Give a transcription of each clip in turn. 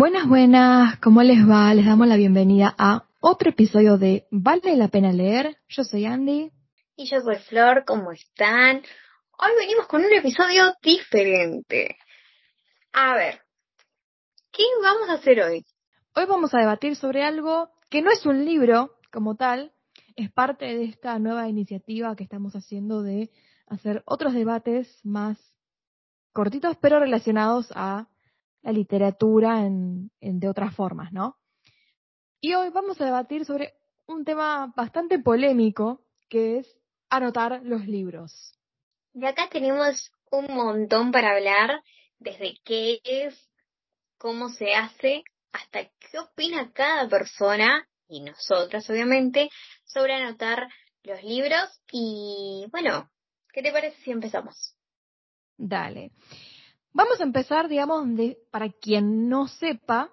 Buenas, buenas, ¿cómo les va? Les damos la bienvenida a otro episodio de ¿Vale la pena leer? Yo soy Andy. Y yo soy Flor, ¿cómo están? Hoy venimos con un episodio diferente. A ver, ¿qué vamos a hacer hoy? Hoy vamos a debatir sobre algo que no es un libro como tal, es parte de esta nueva iniciativa que estamos haciendo de hacer otros debates más cortitos, pero relacionados a la literatura en, de otras formas, ¿no? Y hoy vamos a debatir sobre un tema bastante polémico, que es anotar los libros. Y acá tenemos un montón para hablar, desde qué es, cómo se hace, hasta qué opina cada persona, y nosotras obviamente, sobre anotar los libros. Y bueno, ¿qué te parece si empezamos? Dale. Vamos a empezar, digamos, de, para quien no sepa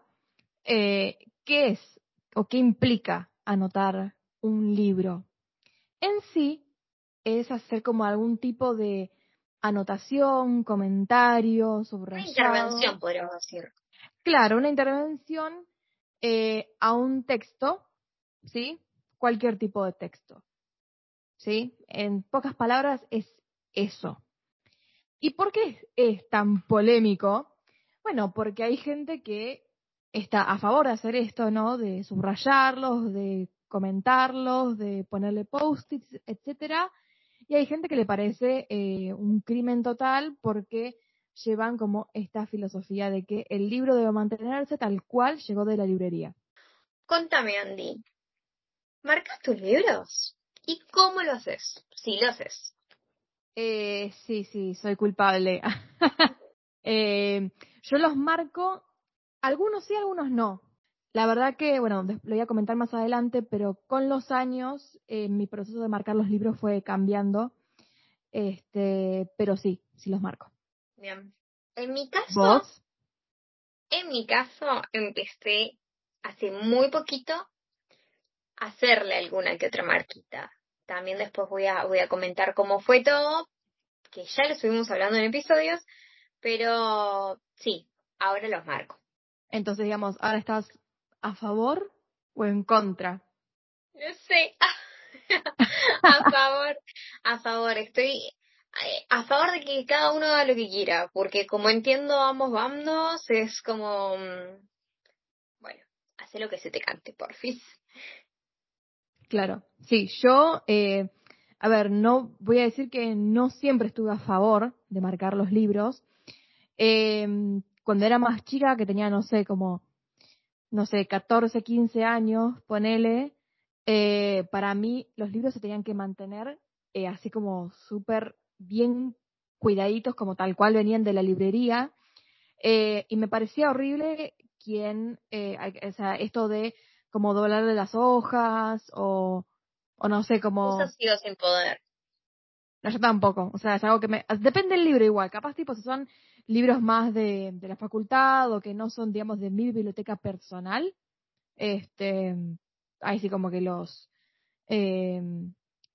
eh, qué es o qué implica anotar un libro. En sí es hacer como algún tipo de anotación, comentario, subrayado. Una intervención, podríamos decir. Claro, una intervención eh, a un texto, ¿sí? Cualquier tipo de texto. ¿Sí? En pocas palabras es eso. ¿Y por qué es tan polémico? Bueno, porque hay gente que está a favor de hacer esto, ¿no? De subrayarlos, de comentarlos, de ponerle post-its, etcétera. Y hay gente que le parece eh, un crimen total porque llevan como esta filosofía de que el libro debe mantenerse tal cual llegó de la librería. Contame, Andy. ¿Marcas tus libros? ¿Y cómo lo haces? Si lo haces. Eh, sí, sí, soy culpable. eh, yo los marco, algunos sí, algunos no. La verdad que, bueno, lo voy a comentar más adelante, pero con los años eh, mi proceso de marcar los libros fue cambiando. Este, pero sí, sí los marco. Bien. En mi caso, en mi caso, empecé hace muy poquito a hacerle alguna que otra marquita. También después voy a, voy a comentar cómo fue todo, que ya lo estuvimos hablando en episodios, pero sí, ahora los marco. Entonces, digamos, ¿ahora estás a favor o en contra? No sé, a favor, a favor, estoy a favor de que cada uno haga lo que quiera, porque como entiendo ambos bandos, es como, mm, bueno, hace lo que se te cante, porfis. Claro, sí, yo, eh, a ver, no voy a decir que no siempre estuve a favor de marcar los libros. Eh, cuando era más chica, que tenía, no sé, como, no sé, 14, 15 años, ponele, eh, para mí los libros se tenían que mantener eh, así como súper bien cuidaditos, como tal cual venían de la librería. Eh, y me parecía horrible quien, eh, o sea, esto de como doblarle las hojas o, o no sé, como... Eso sido sin poder. No, yo tampoco. O sea, es algo que me... Depende del libro igual. Capaz, tipo, si son libros más de, de la facultad o que no son, digamos, de mi biblioteca personal, este, ahí sí como que los... Eh,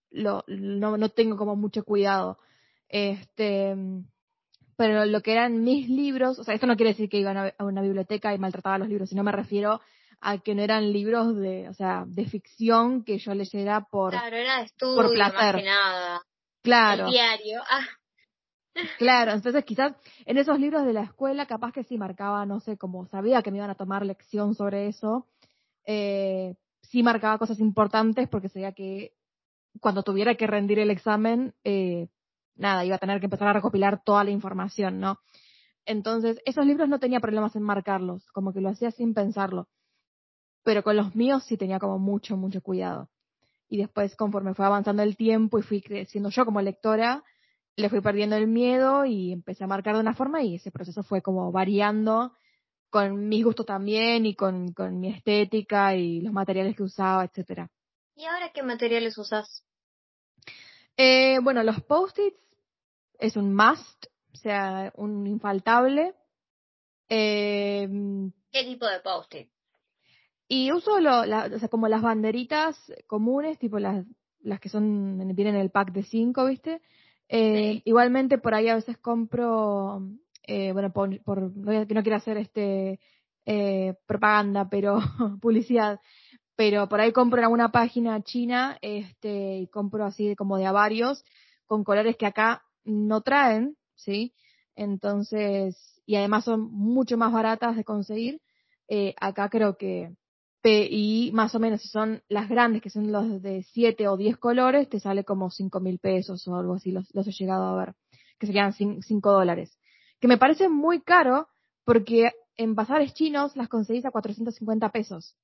lo, no, no tengo como mucho cuidado. Este, pero lo que eran mis libros, o sea, esto no quiere decir que iban a, una biblioteca y maltrataba los libros, sino me refiero a que no eran libros de, o sea, de ficción que yo leyera por, claro, era de estudio, por placer. Más que nada. Claro. El diario. Ah. Claro, entonces quizás en esos libros de la escuela capaz que sí marcaba, no sé, como sabía que me iban a tomar lección sobre eso, eh, sí marcaba cosas importantes porque sabía que cuando tuviera que rendir el examen, eh, nada, iba a tener que empezar a recopilar toda la información, ¿no? Entonces, esos libros no tenía problemas en marcarlos, como que lo hacía sin pensarlo. Pero con los míos sí tenía como mucho, mucho cuidado. Y después, conforme fue avanzando el tiempo y fui creciendo yo como lectora, le fui perdiendo el miedo y empecé a marcar de una forma y ese proceso fue como variando con mis gustos también y con, con mi estética y los materiales que usaba, etcétera. ¿Y ahora qué materiales usas? Eh, bueno, los post-its es un must, o sea, un infaltable. Eh, ¿Qué tipo de post-it? Y uso lo, la, o sea, como las banderitas comunes, tipo las, las que son, vienen en el pack de cinco, ¿viste? Eh, sí. Igualmente por ahí a veces compro, eh, bueno, por, por no, no quiero hacer este eh, propaganda, pero publicidad, pero por ahí compro en alguna página china, este, y compro así como de a varios, con colores que acá no traen, ¿sí? Entonces, y además son mucho más baratas de conseguir. Eh, acá creo que y más o menos si son las grandes, que son los de 7 o 10 colores, te sale como 5 mil pesos o algo así, los, los he llegado a ver, que serían 5 dólares. Que me parece muy caro porque en bazares chinos las conseguís a 450 pesos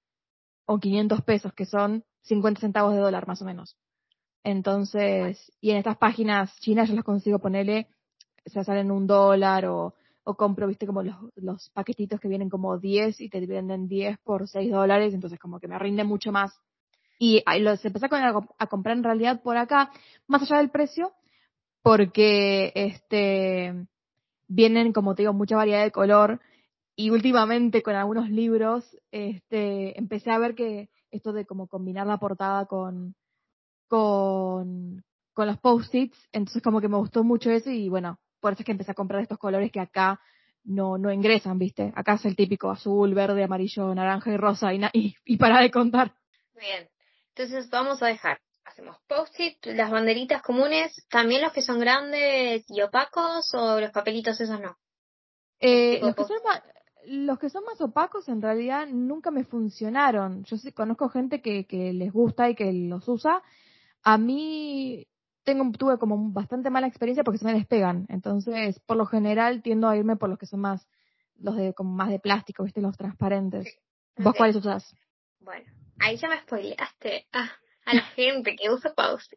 o 500 pesos, que son 50 centavos de dólar más o menos. Entonces, y en estas páginas chinas yo las consigo ponerle, se salen un dólar o o compro, viste, como los, los paquetitos que vienen como 10 y te venden 10 por 6 dólares, entonces como que me rinde mucho más. Y los empecé a, comprar en realidad por acá, más allá del precio, porque este vienen, como te digo, mucha variedad de color y últimamente con algunos libros este empecé a ver que esto de como combinar la portada con con con los post-its, entonces como que me gustó mucho eso y bueno, por eso es que empecé a comprar estos colores que acá no, no ingresan, ¿viste? Acá es el típico azul, verde, amarillo, naranja y rosa y, y, para de contar. Bien, entonces vamos a dejar. Hacemos post-it, las banderitas comunes, también los que son grandes y opacos o los papelitos esos no. Eh, los, que son más, los que son más opacos en realidad nunca me funcionaron. Yo sí conozco gente que, que les gusta y que los usa. A mí tengo, tuve como bastante mala experiencia porque se me despegan. Entonces, por lo general, tiendo a irme por los que son más, los de como más de plástico, ¿viste? Los transparentes. ¿Vos cuáles usas? Bueno, ahí ya me spoileaste ah, a la gente que usa post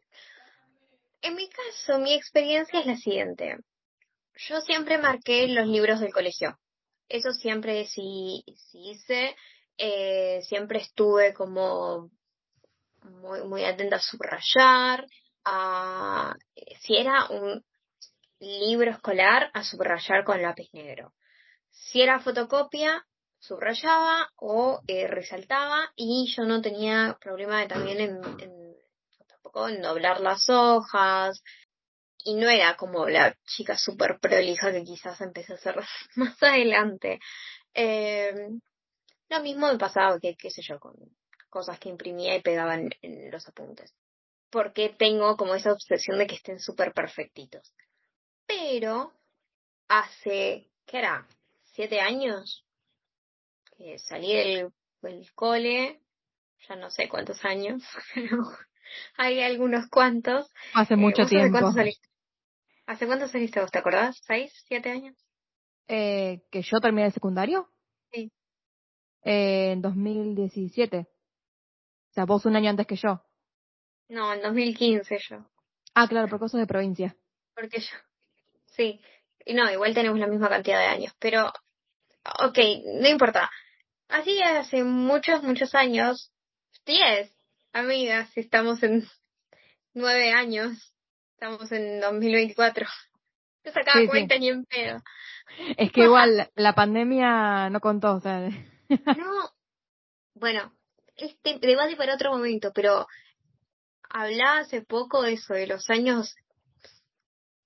En mi caso, mi experiencia es la siguiente. Yo siempre marqué los libros del colegio. Eso siempre sí, sí hice. Eh, siempre estuve como muy, muy atenta a subrayar a, si era un libro escolar, a subrayar con lápiz negro. Si era fotocopia, subrayaba o eh, resaltaba y yo no tenía problema también en, tampoco en doblar las hojas y no era como la chica súper prolija que quizás empecé a hacer más adelante. Eh, lo mismo me pasaba que, qué sé yo, con cosas que imprimía y pegaba en los apuntes porque tengo como esa obsesión de que estén súper perfectitos. Pero hace, ¿qué era? ¿Siete años? Que salí del, cole, ya no sé cuántos años, pero hay algunos cuantos. Hace mucho tiempo. ¿Hace cuánto saliste? ¿Hace cuánto saliste vos? ¿Te acordás? ¿Seis? ¿Siete años? Eh, ¿Que yo terminé el secundario? Sí. Eh, en 2017. O sea, vos un año antes que yo. No, en 2015 yo. Ah, claro, por cosas de provincia. Porque yo. Sí. Y no, igual tenemos la misma cantidad de años. Pero, ok, no importa. Así hace muchos, muchos años. Diez, amigas, estamos en nueve años. Estamos en 2024. No sacaba cuenta ni en pedo. Es que igual la pandemia no contó, o sea. no. Bueno, este debate para otro momento, pero hablaba hace poco de eso, de los años,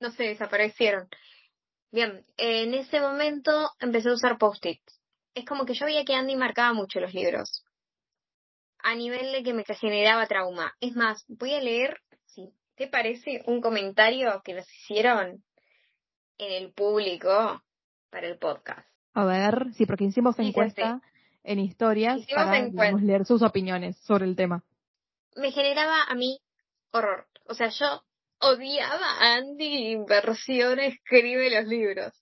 no sé, desaparecieron. Bien, en ese momento empecé a usar post-its. Es como que yo veía que Andy marcaba mucho los libros. A nivel de que me generaba trauma. Es más, voy a leer, si te parece, un comentario que nos hicieron en el público para el podcast. A ver, sí, porque hicimos encuesta en historias para leer sus opiniones sobre el tema me generaba a mí horror. O sea, yo odiaba a Andy Inversión escribe los libros.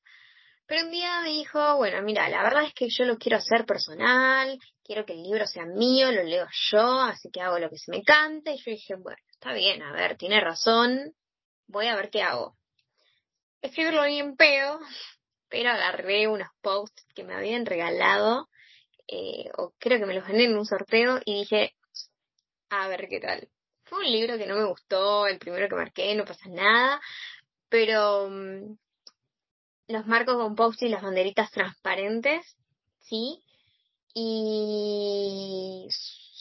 Pero un día me dijo, bueno, mira, la verdad es que yo lo quiero hacer personal, quiero que el libro sea mío, lo leo yo, así que hago lo que se me cante. Y yo dije, bueno, está bien, a ver, tiene razón, voy a ver qué hago. Escribirlo bien pedo, pero agarré unos posts que me habían regalado, eh, o creo que me los gané en un sorteo, y dije, a ver qué tal. Fue un libro que no me gustó, el primero que marqué, no pasa nada, pero mm, los marcos con post y las banderitas transparentes, sí, y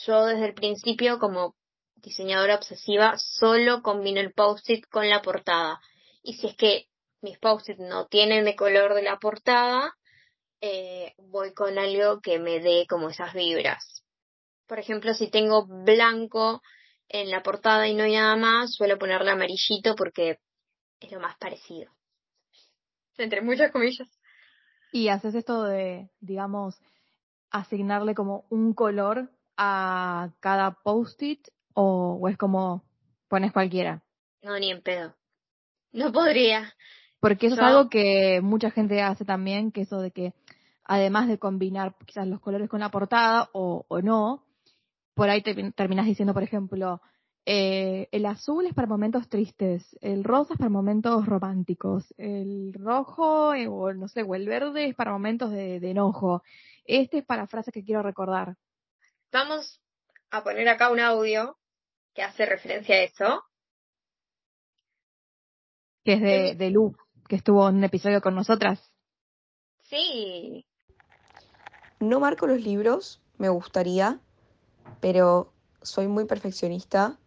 yo desde el principio como diseñadora obsesiva solo combino el post-it con la portada. Y si es que mis post-it no tienen de color de la portada, eh, voy con algo que me dé como esas vibras. Por ejemplo, si tengo blanco en la portada y no hay nada más, suelo ponerle amarillito porque es lo más parecido. Entre muchas comillas. Y haces esto de, digamos, asignarle como un color a cada post-it o, es como pones cualquiera? No, ni en pedo. No podría. Porque eso es algo que mucha gente hace también, que eso de que además de combinar quizás los colores con la portada o, o no, por ahí te, terminas diciendo, por ejemplo, eh, el azul es para momentos tristes, el rosa es para momentos románticos, el rojo eh, o no sé, o el verde es para momentos de, de enojo. Este es para frases que quiero recordar. Vamos a poner acá un audio que hace referencia a eso. Que es de, de Lu, que estuvo en un episodio con nosotras. Sí. No marco los libros, me gustaría, pero soy muy perfeccionista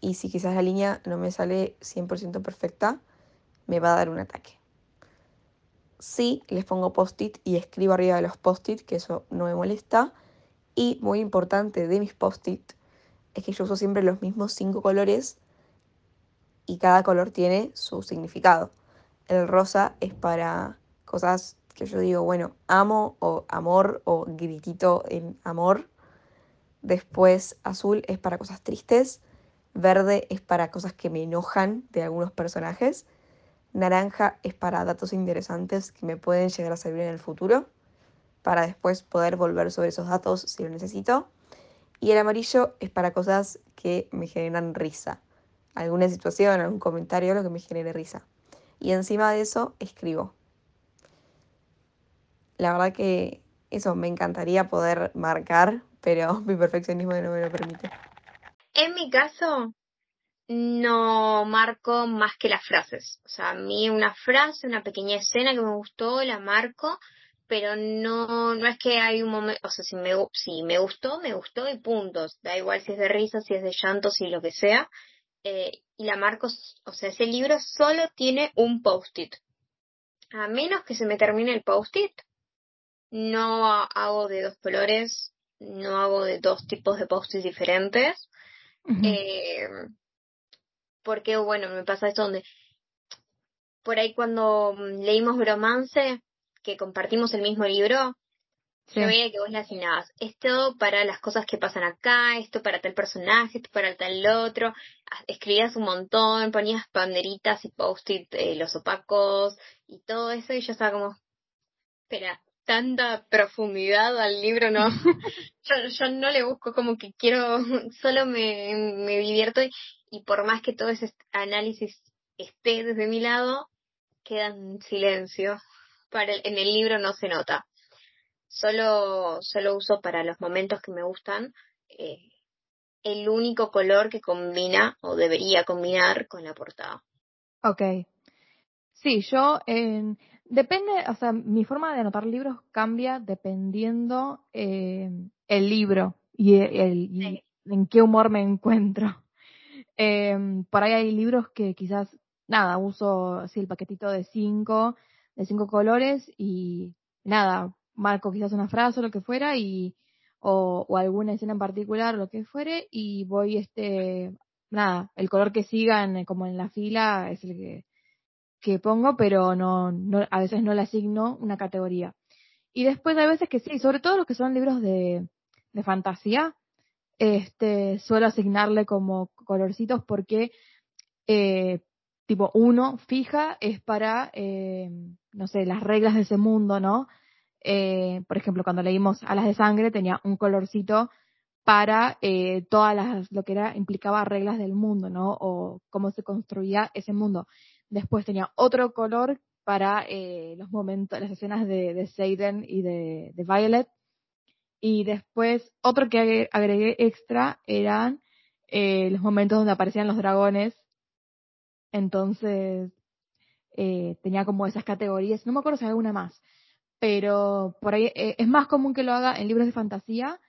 y si quizás la línea no me sale 100% perfecta, me va a dar un ataque. Sí, les pongo post-it y escribo arriba de los post-it, que eso no me molesta. Y muy importante de mis post-it es que yo uso siempre los mismos cinco colores y cada color tiene su significado. El rosa es para cosas que yo digo, bueno, amo o amor o gritito en amor. Después azul es para cosas tristes. Verde es para cosas que me enojan de algunos personajes. Naranja es para datos interesantes que me pueden llegar a servir en el futuro, para después poder volver sobre esos datos si lo necesito. Y el amarillo es para cosas que me generan risa. Alguna situación, algún comentario, lo que me genere risa. Y encima de eso escribo. La verdad que eso me encantaría poder marcar, pero mi perfeccionismo no me lo permite. En mi caso, no marco más que las frases. O sea, a mí una frase, una pequeña escena que me gustó, la marco, pero no, no es que hay un momento, o sea, si me, si me gustó, me gustó y puntos. Da igual si es de risa, si es de llanto, si lo que sea. Eh, y la marco, o sea, ese libro solo tiene un post-it. A menos que se me termine el post-it, no hago de dos colores, no hago de dos tipos de post-it diferentes. eh, porque, bueno, me pasa esto donde por ahí cuando mm, leímos Bromance, que compartimos el mismo libro, yo veía que vos le asignabas esto para las cosas que pasan acá, esto para tal personaje, esto para tal otro, escribías un montón, ponías banderitas y post-it, eh, los opacos y todo eso, y yo estaba como, espera, tanta profundidad al libro, no, yo, yo no le busco como que quiero, solo me, me divierto y, y por más que todo ese análisis esté desde mi lado, queda en silencio. Para en el libro no se nota. Solo, solo uso para los momentos que me gustan eh, el único color que combina o debería combinar con la portada. Ok. Sí, yo en, depende, o sea, mi forma de anotar libros cambia dependiendo eh, el libro y, el, en qué humor me encuentro. Eh, por ahí hay libros que quizás, nada, uso así el paquetito de cinco, de cinco colores y nada, marco quizás una frase o lo que fuera y, o, o alguna escena en particular o lo que fuere y voy este, nada, el color que sigan como en la fila es el que, que pongo, pero no, no, a veces no le asigno una categoría. Y después hay veces que sí, sobre todo los que son libros de, de fantasía, este, suelo asignarle como colorcitos porque, eh, tipo, uno fija es para, eh, no sé, las reglas de ese mundo, ¿no? Eh, por ejemplo, cuando leímos Alas de Sangre tenía un colorcito para eh, todas las, lo que era, implicaba reglas del mundo, ¿no? O cómo se construía ese mundo. Después tenía otro color para eh, los momentos, las escenas de, de y de, de Violet, y después, otro que agregué extra eran eh, los momentos donde aparecían los dragones. Entonces, eh, tenía como esas categorías. No me acuerdo si hay alguna más. Pero por ahí eh, es más común que lo haga en libros de fantasía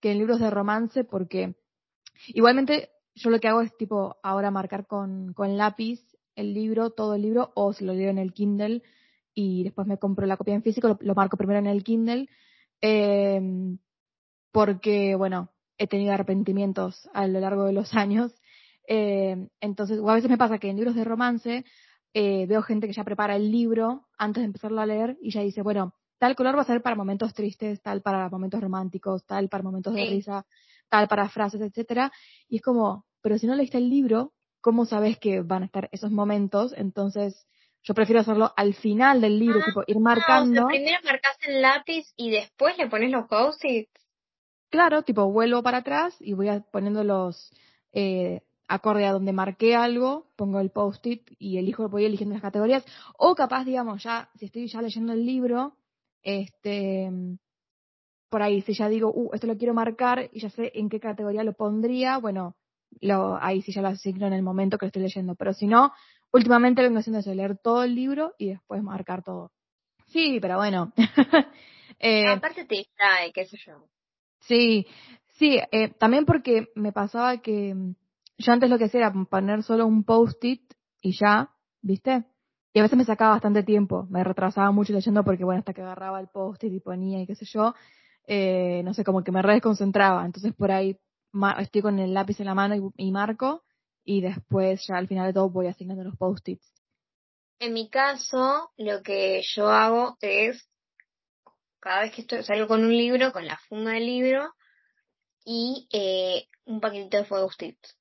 que en libros de romance porque igualmente yo lo que hago es tipo ahora marcar con, con lápiz el libro, todo el libro, o si lo leo en el Kindle y después me compro la copia en físico, lo, marco primero en el Kindle, eh, porque, bueno, he tenido arrepentimientos a lo largo de los años. Eh, entonces, o a veces me pasa que en libros de romance eh, veo gente que ya prepara el libro antes de empezarlo a leer y ya dice, bueno, tal color va a ser para momentos tristes, tal para momentos románticos, tal para momentos de risa, tal para frases, etcétera. Y es como, pero si no leíste el libro, ¿cómo sabes que van a estar esos momentos? Entonces, yo prefiero hacerlo al final del libro, ah, tipo ir marcando. primero marcas el lápiz y después le pones los post-its. Claro, tipo vuelvo para atrás y voy poniendo los eh, acorde a donde marqué algo, pongo el post-it y elijo, voy eligiendo las categorías. O capaz, digamos, ya, si estoy ya leyendo el libro, este, por ahí, si ya digo, uh, esto lo quiero marcar y ya sé en qué categoría lo pondría, bueno, lo, ahí sí ya lo asigno en el momento que lo estoy leyendo. Pero si no, últimamente vengo haciendo eso, leer todo el libro y después marcar todo. Sí, pero bueno. eh, Aparte te distrae, qué sé yo. Sí, sí, eh, también porque me pasaba que mm, yo antes lo que hacía era poner solo un post-it y ya, ¿viste? Y a veces me sacaba bastante tiempo, me retrasaba mucho leyendo porque, bueno, hasta que agarraba el post-it y ponía y qué sé yo, eh, no sé, como que me desconcentraba. Entonces por ahí estoy con el lápiz en la mano y, marco y después ya al final de todo voy asignando los post-its. En mi caso, lo que yo hago es, cada vez que estoy, salgo con un libro, con la funda del libro y eh, un paquetito de post-its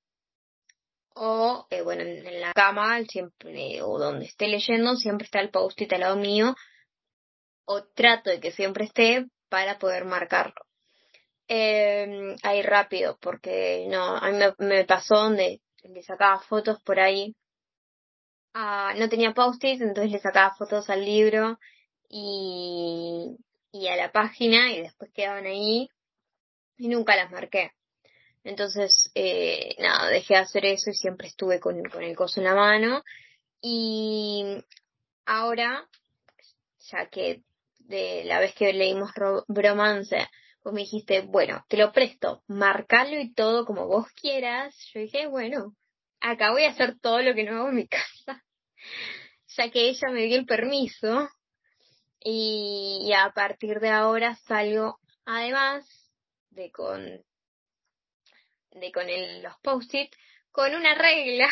o eh, bueno en, la cama siempre o donde esté leyendo siempre está el post-it al lado mío o trato de que siempre esté para poder marcarlo eh, ahí rápido porque no a mí me, pasó donde le sacaba fotos por ahí ah, no tenía post-it entonces le sacaba fotos al libro y, y a la página y después quedaban ahí y nunca las marqué entonces, eh, nada, dejé de hacer eso y siempre estuve con, con el coso en la mano. Y ahora, ya que de la vez que leímos Bromance, me dijiste, bueno, te lo presto, marcalo y todo como vos quieras. Yo dije, bueno, acá voy a hacer todo lo que no hago en mi casa, ya que ella me dio el permiso. Y, a partir de ahora salgo, además de con de con el, los post-it con una regla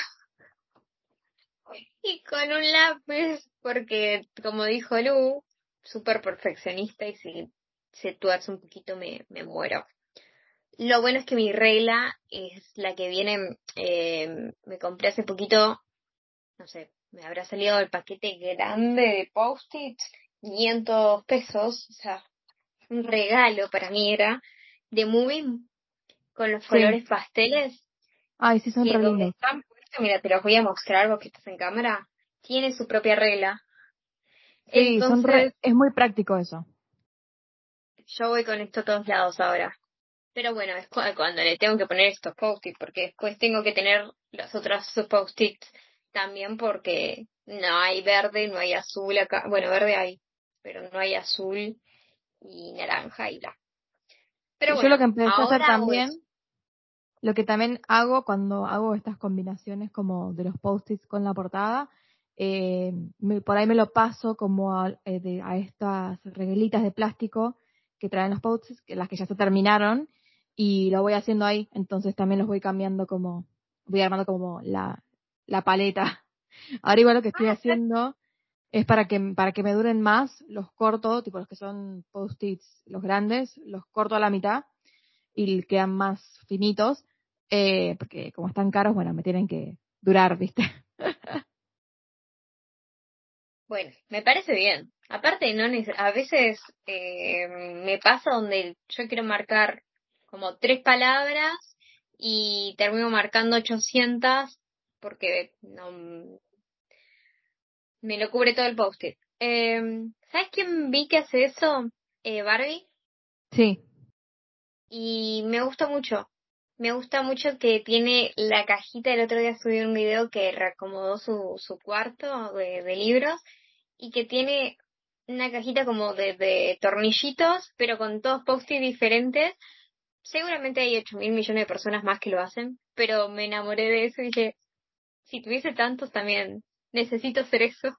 y con un lápiz, porque como dijo Lu, súper perfeccionista y si se tuerce un poquito me, me muero. Lo bueno es que mi regla es la que viene, eh, me compré hace poquito, no sé, me habrá salido el paquete grande de post-its, 500 pesos, o sea, un regalo para mí era, de Moving con los colores pasteles. Ay, sí, son re mira, te los voy a mostrar, algo que estás en cámara. Tiene su propia regla. Sí, son es muy práctico eso. Yo voy con esto a todos lados ahora. Pero bueno, es cuando le tengo que poner estos post-its, porque después tengo que tener los otros post-its también, porque no hay verde, no hay azul acá. Bueno, verde hay, pero no hay azul y naranja y blanco. Pero yo lo que empecé a hacer también lo que también hago cuando hago estas combinaciones como de los post-its con la portada, eh, por ahí me lo paso como a, eh, a estas reguelitas de plástico que traen los post-its, las que ya se terminaron, y lo voy haciendo ahí, entonces también los voy cambiando como, voy armando como la, la paleta. Ahora igual lo que estoy ah, haciendo es para que, para que me duren más, los corto, tipo los que son post-its, los grandes, los corto a la mitad y quedan más finitos eh, porque como están caros, bueno, me tienen que durar, ¿viste? bueno, me parece bien. Aparte, no a veces eh, me pasa donde yo quiero marcar como tres palabras y termino marcando 800 porque no me lo cubre todo el post-it. Eh, ¿Sabes quién vi que hace eso? Eh, Barbie. Sí. Y me gusta mucho. Me gusta mucho que tiene la cajita, el otro día subí un video que reacomodó su, su cuarto de, libros y que tiene una cajita como de, tornillitos, pero con todos post-it diferentes. Seguramente hay ocho mil millones de personas más que lo hacen, pero me enamoré de eso y dije, si tuviese tantos también necesito hacer eso.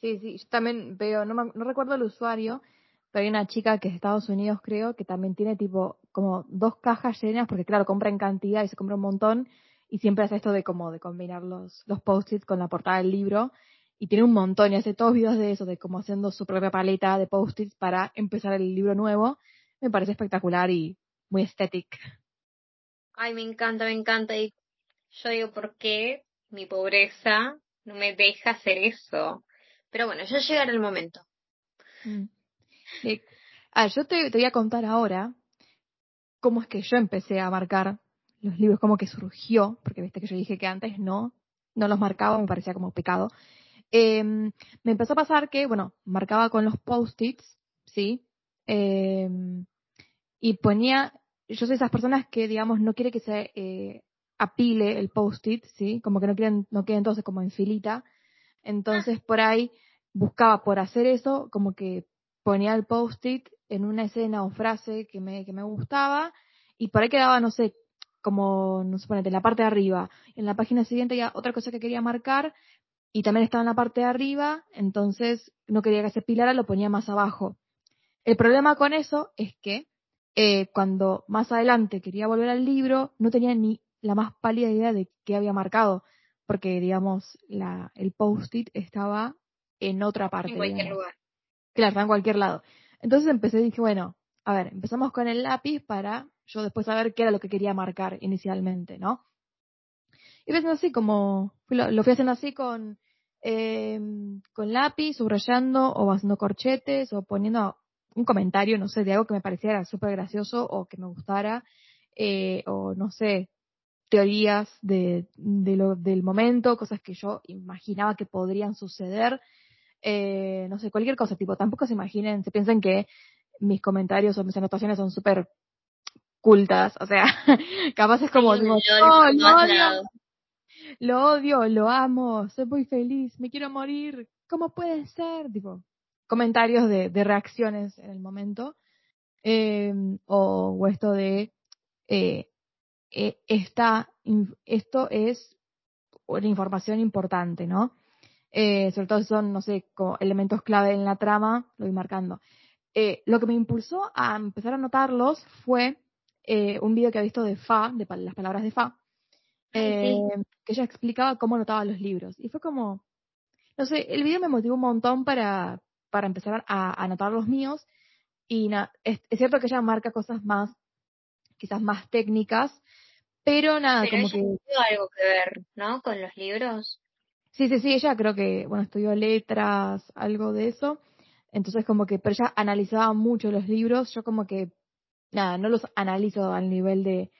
Sí, sí, yo también veo, no, no recuerdo el usuario, pero hay una chica que es de Estados Unidos, creo, que también tiene tipo como dos cajas llenas, porque claro, compra en cantidad y se compra un montón, y siempre hace esto de como de combinar los, los post-its con la portada del libro, y tiene un montón, y hace todos videos de eso, de como haciendo su propia paleta de post-its para empezar el libro nuevo. Me parece espectacular y muy estético. Ay, me encanta, me encanta. Y yo digo, ¿por qué mi pobreza no me deja hacer eso? Pero bueno, ya llegará el momento. Mm. Ah, yo te, voy a contar ahora cómo es que yo empecé a marcar los libros, cómo que surgió, porque viste que yo dije que antes no, no los marcaba, me parecía como pecado. Em, me empezó a pasar que, bueno, marcaba con los post-its, ¿sí? Em, y ponía, yo soy esas personas que, digamos, no quiere que se eh, apile el post-it, ¿sí? Como que no quieren, no queden entonces como en filita. Entonces, por ahí buscaba por hacer eso, como que ponía el post-it en una escena o frase que me, que me gustaba y por ahí quedaba, no sé, como, no sé, ponete, en la parte de arriba. En la página siguiente ya otra cosa que quería marcar y también estaba en la parte de arriba, entonces no quería que se pilara, lo ponía más abajo. El problema con eso es que eh, cuando más adelante quería volver al libro, no tenía ni la más pálida idea de qué había marcado, porque, digamos, la, el post-it estaba en otra parte. En cualquier lugar. Claro, en cualquier lado. Entonces empecé y dije, bueno, a ver, empezamos con el lápiz para yo después saber qué era lo que quería marcar inicialmente, ¿no? Y pensando así como, lo, fui haciendo así con, eh, con lápiz, subrayando o haciendo corchetes o poniendo un comentario, no sé, de algo que me pareciera súper gracioso o que me gustara, eh, o no sé, teorías de, de lo, del momento, cosas que yo imaginaba que podrían suceder eh, no sé, cualquier cosa, tipo, tampoco se imaginen, se piensen que mis comentarios o mis anotaciones son súper cultas, o sea, capaz es como, lo, odio, lo odio, lo amo, soy muy feliz, me quiero morir, ¿cómo puede ser? Tipo, comentarios de, reacciones en el momento, eh, o, esto de, eh, eh, esto es una información importante, ¿no? eh, sobre todo son, no sé, como elementos clave en la trama, lo voy marcando. Eh, lo que me impulsó a empezar a notarlos fue un video que he visto de Fa, de las palabras de Fa, eh, que ella explicaba cómo anotaba los libros. Y fue como, no sé, el video me motivó un montón para, para empezar a, anotar los míos. Y nada, es, cierto que ella marca cosas más, quizás más técnicas, pero nada, como que... algo que ver, ¿no? Con los libros. Sí, sí, sí, ella creo que, bueno, estudió letras, algo de eso. Entonces como que, pero ella analizaba mucho los libros. Yo como que, nada, no los analizo al nivel de,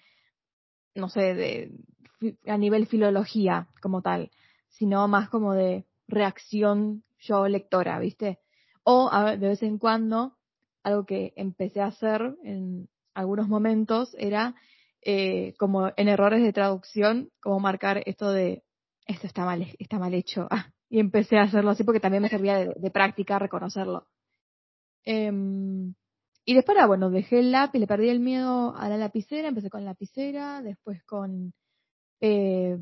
no sé, de, a nivel filología como tal, sino más como de reacción yo lectora, ¿viste? O de vez en cuando, algo que empecé a hacer en algunos momentos era eh, como en errores de traducción, como marcar esto de esto está mal, está mal hecho. Ah, y empecé a hacerlo así porque también me servía de, práctica reconocerlo. Em, y después, bueno, dejé el lápiz, le perdí el miedo a la lapicera, empecé con lapicera, después con, eh,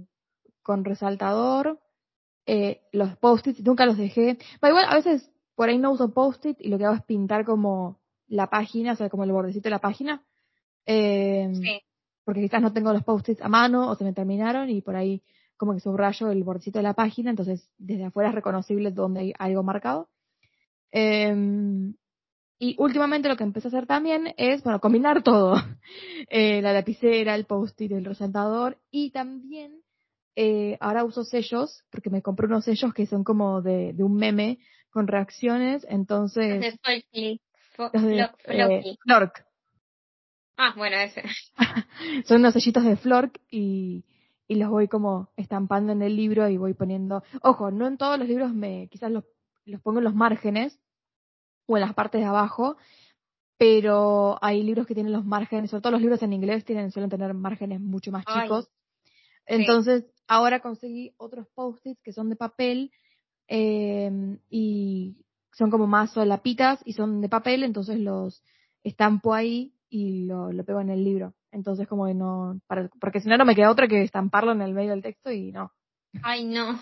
con resaltador, eh, los post-its, nunca los dejé. Pero igual, a veces por ahí no uso post-it y lo que hago es pintar como la página, o sea, como el bordecito de la página. Eh, sí. Porque quizás no tengo los post-its a mano o se me terminaron y por ahí como que subrayo el bordecito de la página, entonces desde afuera es reconocible donde hay algo marcado. Em, y últimamente lo que empecé a hacer también es, bueno, combinar todo. Eh, la lapicera, el post-it, el resaltador y también eh, ahora uso sellos, porque me compré unos sellos que son como de, de un meme con reacciones, entonces... De eh, Flork. Ah, bueno, ese. son unos sellitos de Flork y y los voy como estampando en el libro y voy poniendo, ojo, no en todos los libros me, quizás los, los pongo en los márgenes o en las partes de abajo, pero hay libros que tienen los márgenes, sobre todo los libros en inglés tienen, suelen tener márgenes mucho más chicos. Entonces, ahora conseguí otros post-its que son de papel eh, y son como más solapitas y son de papel, entonces los estampo ahí y lo, lo pego en el libro. Entonces como que no, para, porque si no no me queda otra que estamparlo en el medio del texto y no. Ay, no.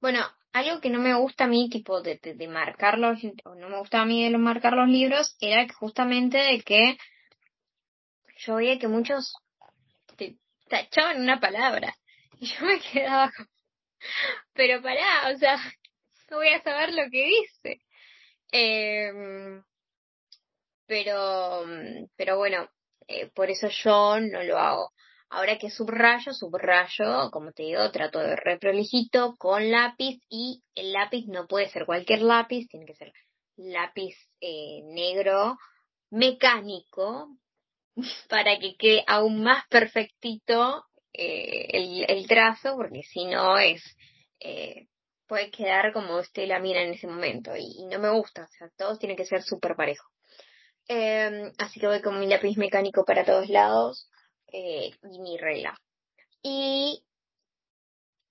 Bueno, algo que no me gusta a mí, tipo de, de, marcar los, o no me gusta a mí de marcar los libros, era que justamente de que yo veía que muchos te tachaban una palabra. Y yo me quedaba como, pero pará, o sea, no voy a saber lo que dice. Eh, pero, pero bueno, eh, por eso yo no lo hago. Ahora que subrayo, subrayo, como te digo, trato de re prolijito con lápiz y el lápiz no puede ser cualquier lápiz, tiene que ser lápiz eh, negro mecánico para que quede aún más perfectito eh, el, el, trazo, porque si no es, eh, puede quedar como usted la mira en ese momento y, no me gusta, o sea, todos tienen que ser súper parejo. Eh, así que voy con mi lápiz mecánico para todos lados eh, y mi regla. Y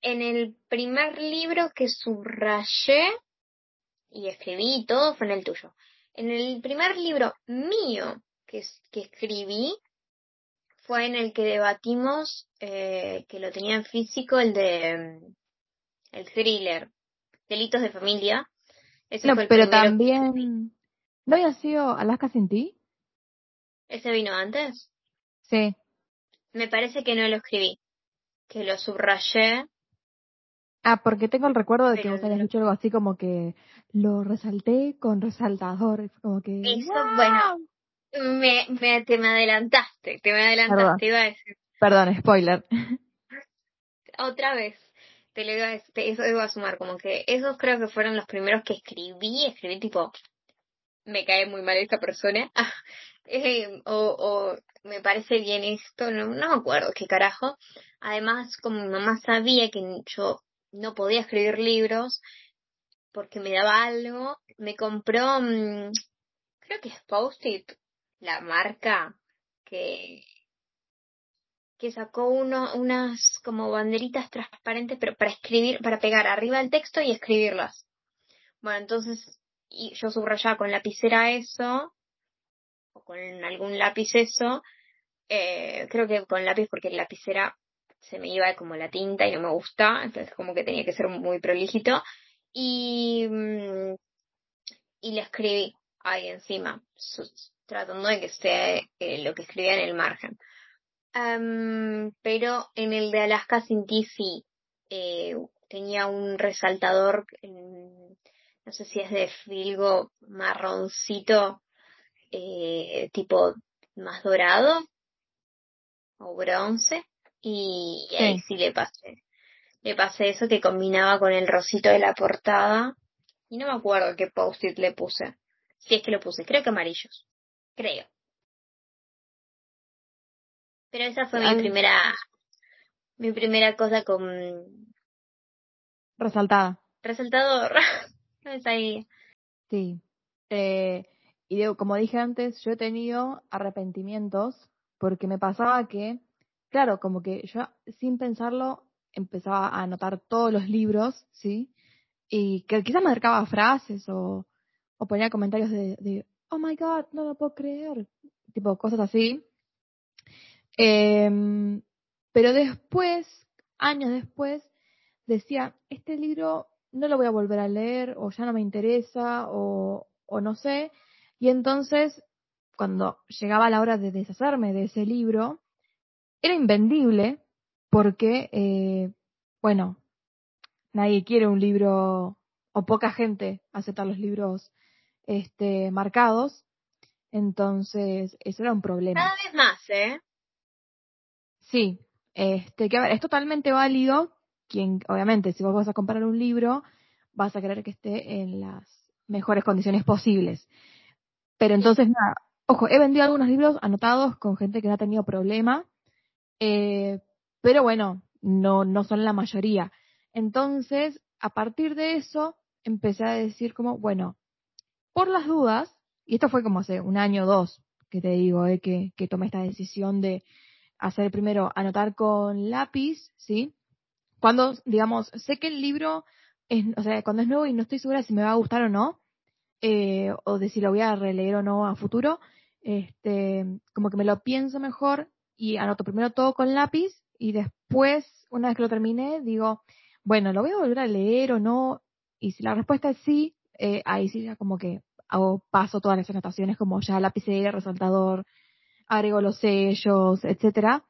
en el primer libro que subrayé y escribí todo fue en el tuyo. En el primer libro mío que, que escribí fue en el que debatimos, eh, que lo tenía en físico, el de el thriller, Delitos de Familia. no, pero también, ¿no había sido Alaska sin ti? ¿Ese vino antes? Sí. Me parece que no lo escribí, que lo subrayé. Ah, porque tengo el recuerdo de que vos habías dicho algo así como que lo resalté con resaltador, como que... Eso, bueno, me, me, te me adelantaste, te me adelantaste, iba a decir. Perdón, spoiler. Otra vez, te lo iba a eso iba a sumar, como que esos creo que fueron los primeros que escribí, escribí tipo, me cae muy mal esta persona, eh, o, o me parece bien esto, no, no me acuerdo qué carajo. Además, como mi mamá sabía que yo no podía escribir libros porque me daba algo, me compró, mm, creo que es Post-it, la marca que que sacó uno, unas como banderitas transparentes, pero para escribir, para pegar arriba del texto y escribirlas. Bueno, entonces y yo subrayaba con lapicera eso, o con algún lápiz eso, eh, creo que con lápiz porque la lapicera se me iba como la tinta y no me gusta, entonces como que tenía que ser muy prolijito, y, mm, y le escribí ahí encima, tratando de que esté eh, lo que escribía en el margen. pero en el de Alaska sin ti sí, eh, tenía un resaltador, no sé si es de filgo marroncito, eh, tipo más dorado o bronce, y, ahí sí le pasé. Le pasé eso que combinaba con el rosito de la portada. Y no me acuerdo qué post-it le puse. Si es que lo puse, creo que amarillos. Creo. Pero esa fue mi primera, mi primera cosa con... Resaltada. Resaltador. Esa idea. Sí. Eh, y como dije antes, yo he tenido arrepentimientos porque me pasaba que, claro, como que yo sin pensarlo empezaba a anotar todos los libros, ¿sí? Y que quizás me acercaba frases o, o ponía comentarios de, oh my god, no lo puedo creer, tipo cosas así. Eh, pero después, años después, decía, este libro no lo voy a volver a leer o ya no me interesa o, o no sé. Y entonces, cuando llegaba la hora de deshacerme de ese libro, era invendible porque, eh, bueno, nadie quiere un libro o poca gente acepta los libros este, marcados. Entonces, eso era un problema. Cada vez más, ¿eh? Sí, este, que a ver, es totalmente válido. Quien, obviamente, si vos vas a comprar un libro, vas a querer que esté en las mejores condiciones posibles. Pero entonces, nada, ojo, he vendido algunos libros anotados con gente que no ha tenido problema, eh, pero bueno, no, no son la mayoría. Entonces, a partir de eso, empecé a decir como, bueno, por las dudas, y esto fue como hace un año o dos, que te digo, eh, que, que tomé esta decisión de hacer primero anotar con lápiz, ¿sí? Cuando, digamos, sé que el libro es, o sea, cuando es nuevo y no estoy segura si me va a gustar o no, eh, o de si lo voy a releer o no a futuro, este, como que me lo pienso mejor y anoto primero todo con lápiz y después, una vez que lo terminé, digo, bueno, lo voy a volver a leer o no, Y si la respuesta es sí, eh, ahí sí ya como que hago paso todas las anotaciones como ya lapicera, resaltador, agrego los sellos, etcétera.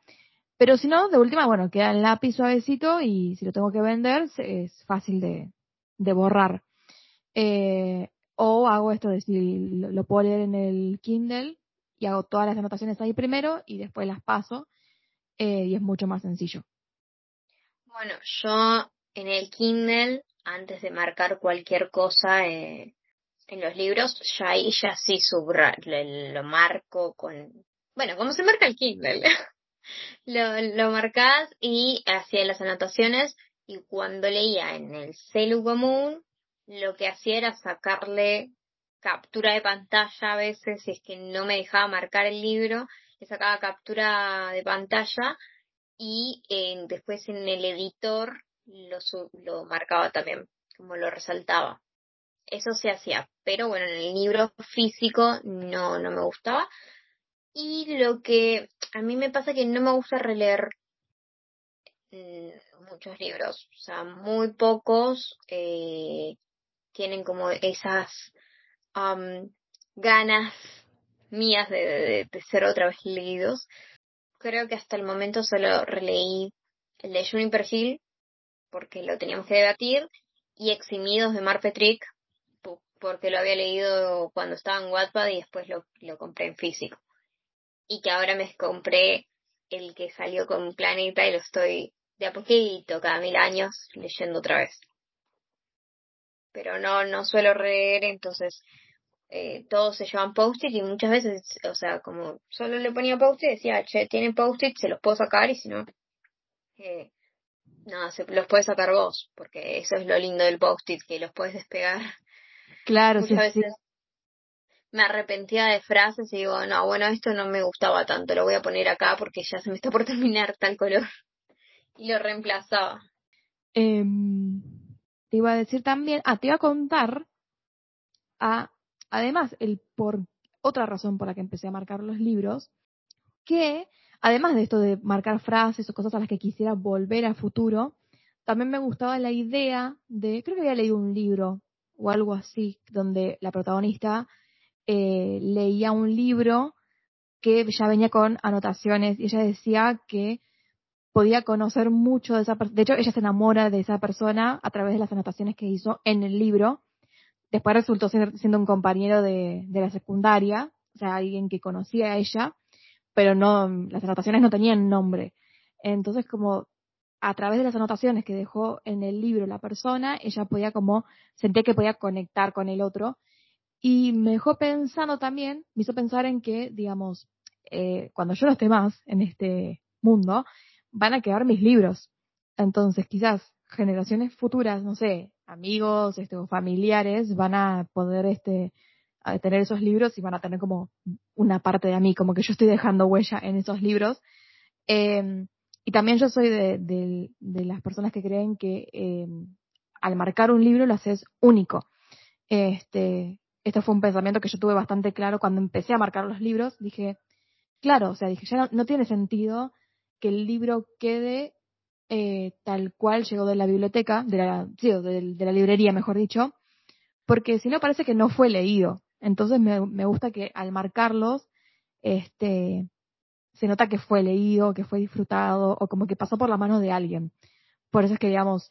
Pero si no, de última, bueno, queda el lápiz suavecito y si lo tengo que vender es fácil de, de borrar. Eh, o hago esto de lo, puedo leer en el Kindle y hago todas las anotaciones ahí primero y después las paso eh, y es mucho más sencillo. Bueno, yo en el Kindle, antes de marcar cualquier cosa eh, en los libros, ya ahí ya sí lo marco con, bueno, como se marca el Kindle. Lo, lo marcás y hacía las anotaciones y cuando leía en el celu común, lo que hacía era sacarle captura de pantalla a veces, si es que no me dejaba marcar el libro, le sacaba captura de pantalla y eh, después en el editor lo, lo marcaba también, como lo resaltaba. Eso se hacía, pero bueno, en el libro físico no, no me gustaba. Y lo que a mí me pasa que no me gusta releer mm, muchos libros, o sea, muy pocos eh, tienen como esas ganas mías de, de, ser otra vez leídos. Creo que hasta el momento solo releí el de Juniper Hill, porque lo teníamos que debatir, y Eximidos de Mar Petrick, porque lo había leído cuando estaba en Wattpad y después lo, lo compré en físico y que ahora me compré el que salió con Planeta y lo estoy de a poquito, cada mil años, leyendo otra vez. Pero no, no suelo leer, entonces eh, todos se llevan post-it y muchas veces, o sea, como solo le ponía post-it, decía, che, tienen post-it, se los puedo sacar y si no, eh, no, se los puedes sacar vos, porque eso es lo lindo del post-it, que los puedes despegar. Claro, muchas veces me arrepentía de frases y digo, no, bueno, esto no me gustaba tanto, lo voy a poner acá porque ya se me está por terminar tal color. Y lo reemplazaba. Em, te iba a decir también, ah, te iba a contar, a, además, el por otra razón por la que empecé a marcar los libros, que además de esto de marcar frases o cosas a las que quisiera volver a futuro, también me gustaba la idea de, creo que había leído un libro o algo así, donde la protagonista eh, leía un libro que ya venía con anotaciones y ella decía que podía conocer mucho de esa persona. De hecho, ella se enamora de esa persona a través de las anotaciones que hizo en el libro. Después resultó siendo un compañero de, de la secundaria, o sea, alguien que conocía a ella, pero no, las anotaciones no tenían nombre. Entonces, como a través de las anotaciones que dejó en el libro la persona, ella podía como, senté que podía conectar con el otro y me dejó pensando también, me hizo pensar en que, digamos, eh, cuando yo no esté más en este mundo, van a quedar mis libros. Entonces, quizás generaciones futuras, no sé, amigos este, o familiares, van a poder este, tener esos libros y van a tener como una parte de mí, como que yo estoy dejando huella en esos libros. Eh, y también yo soy de, de, de, las personas que creen que eh, al marcar un libro lo haces único. Este, esto fue un pensamiento que yo tuve bastante claro cuando empecé a marcar los libros. Dije, claro, o sea, dije, ya no, tiene sentido que el libro quede eh, tal cual llegó de la biblioteca, de la, sí, de, la librería, mejor dicho, porque si no parece que no fue leído. Entonces me, me gusta que al marcarlos, este, se nota que fue leído, que fue disfrutado, o como que pasó por la mano de alguien. Por eso es que, digamos,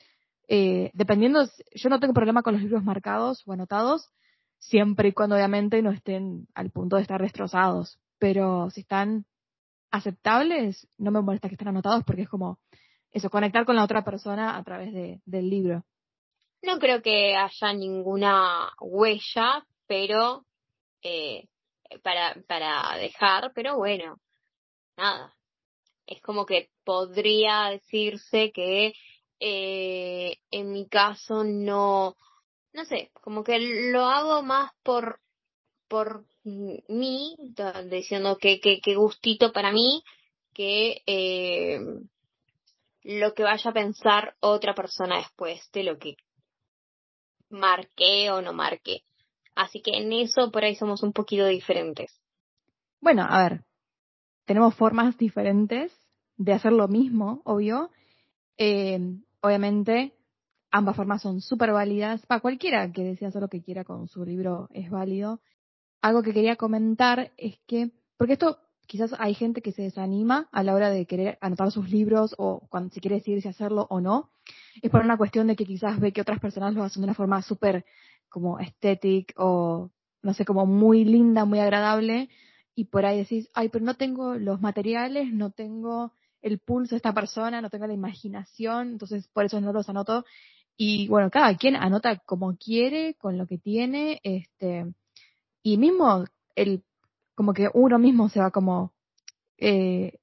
eh, dependiendo, yo no tengo problema con los libros marcados o anotados, siempre y cuando obviamente no estén al punto de estar destrozados. Pero si están aceptables, no me molesta que estén anotados porque es como eso, conectar con la otra persona a través de, del libro. No creo que haya ninguna huella, pero eh, para, para dejar, pero bueno, nada. Es como que podría decirse que eh, en mi caso no, no sé, como que lo hago más por, por mí, diciendo que, que, gustito para mí, que eh, lo que vaya a pensar otra persona después de lo que marqué o no marqué. Así que en eso por ahí somos un poquito diferentes. Bueno, a ver, tenemos formas diferentes de hacer lo mismo, obvio. Eh, obviamente, ambas formas son súper válidas. Para cualquiera que desea hacer lo que quiera con su libro es válido. Algo que quería comentar es que, porque esto quizás hay gente que se desanima a la hora de querer anotar sus libros o cuando se quiere decidir si hacerlo o no. Es por una cuestión de que quizás ve que otras personas lo hacen de una forma súper como estética o no sé, como muy linda, muy agradable y por ahí decís, ay, pero no tengo los materiales, no tengo el pulso de esta persona, no tengo la imaginación, entonces por eso no los anoto. Y bueno, cada quien anota como quiere, con lo que tiene, este, y mismo el, como que uno mismo se va como, eh,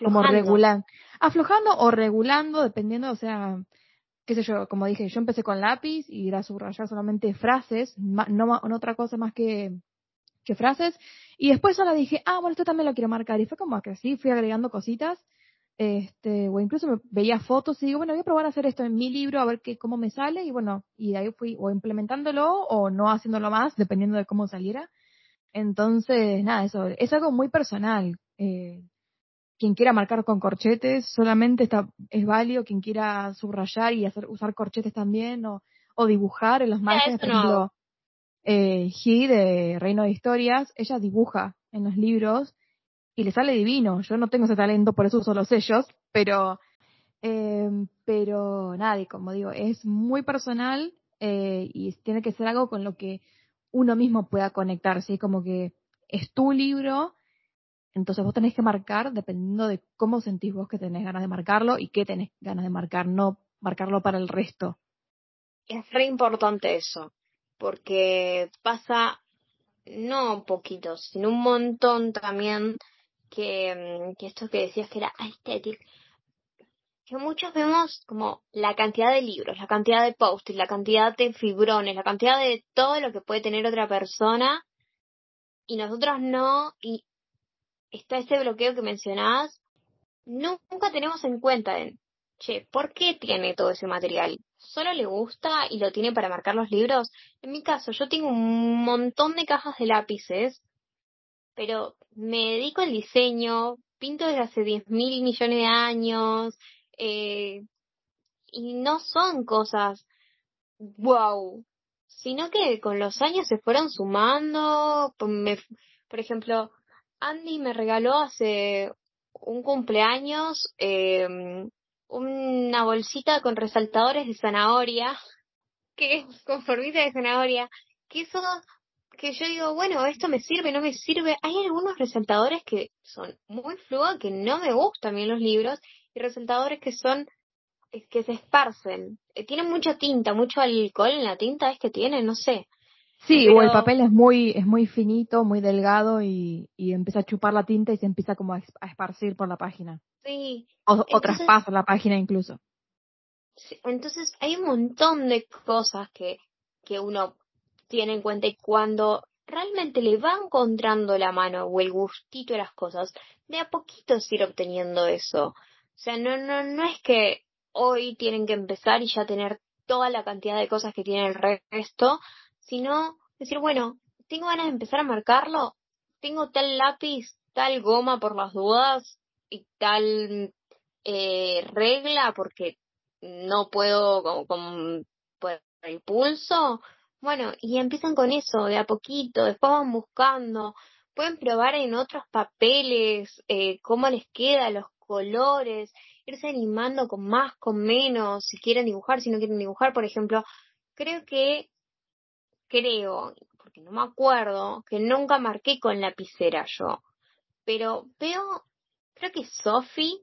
como regulando, aflojando o regulando, dependiendo, o sea, qué sé yo, como dije, yo empecé con lápiz y era subrayar solamente frases, no, no otra cosa más que, que frases, y después solo dije, ah, bueno, esto también lo quiero marcar, y fue como que así, fui agregando cositas, este, o incluso me veía fotos y digo, bueno, voy a probar a hacer esto en mi libro, a ver qué, cómo me sale, y bueno, y de ahí fui o implementándolo o no haciéndolo más, dependiendo de cómo saliera. Entonces, nada, eso es algo muy personal. Eh, quien quiera marcar con corchetes solamente está, es válido, quien quiera subrayar y hacer, usar corchetes también, o, o dibujar en los márgenes, por ejemplo, eh, de Reino de Historias, ella dibuja en los libros y le sale divino. Yo no tengo ese talento, por eso uso los sellos, pero, eh, pero nada, como digo, es muy personal eh, y tiene que ser algo con lo que uno mismo pueda conectarse, como que es tu libro, entonces vos tenés que marcar dependiendo de cómo sentís vos que tenés ganas de marcarlo y qué tenés ganas de marcar, no marcarlo para el resto. Es re importante eso, porque pasa no un poquito, sino un montón también que, mm, que esto que decías que era aesthetic, que muchos vemos como la cantidad de libros, la cantidad de post la cantidad de fibrones, la cantidad de todo lo que puede tener otra persona y nosotros no, y está ese bloqueo que mencionabas, nunca tenemos en cuenta en, che, ¿por qué tiene todo ese material? ¿Solo le gusta y lo tiene para marcar los libros? En mi caso, yo tengo un montón de cajas de lápices pero me dedico al diseño, pinto desde hace diez mil millones de años, eh, y no son cosas wow, sino que con los años se fueron sumando. por ejemplo, Andy me regaló hace un cumpleaños eh, una bolsita con resaltadores de zanahoria, que es con formita de zanahoria, que eso que yo digo, bueno, esto me sirve, no me sirve. Hay algunos resaltadores que son muy fluos, que no me gustan bien los libros, y resaltadores que son, que se esparcen. Eh, tienen mucha tinta, mucho alcohol en la tinta, es que tienen, no sé. Sí, o el papel es muy, es muy finito, muy delgado y, y empieza a chupar la tinta y se empieza como a, esparcir por la página. Sí. O, o traspasa la página incluso. entonces hay un montón de cosas que, que uno tiene en cuenta y cuando realmente le va encontrando la mano o el gustito de las cosas, de a poquito ir obteniendo eso. O sea, no, no, no es que hoy tienen que empezar y ya tener toda la cantidad de cosas que tiene el resto, sino decir, bueno, tengo ganas de empezar a marcarlo, tengo tal lápiz, tal goma por las dudas y tal eh, regla porque no puedo con, con el pulso, bueno, y empiezan con eso, de a poquito, después van buscando, pueden probar en otros papeles eh, cómo les queda, los colores, irse animando con más, con menos, si quieren dibujar, si no quieren dibujar, por ejemplo. Creo que, creo, porque no me acuerdo, que nunca marqué con lapicera yo, pero veo, creo que Sophie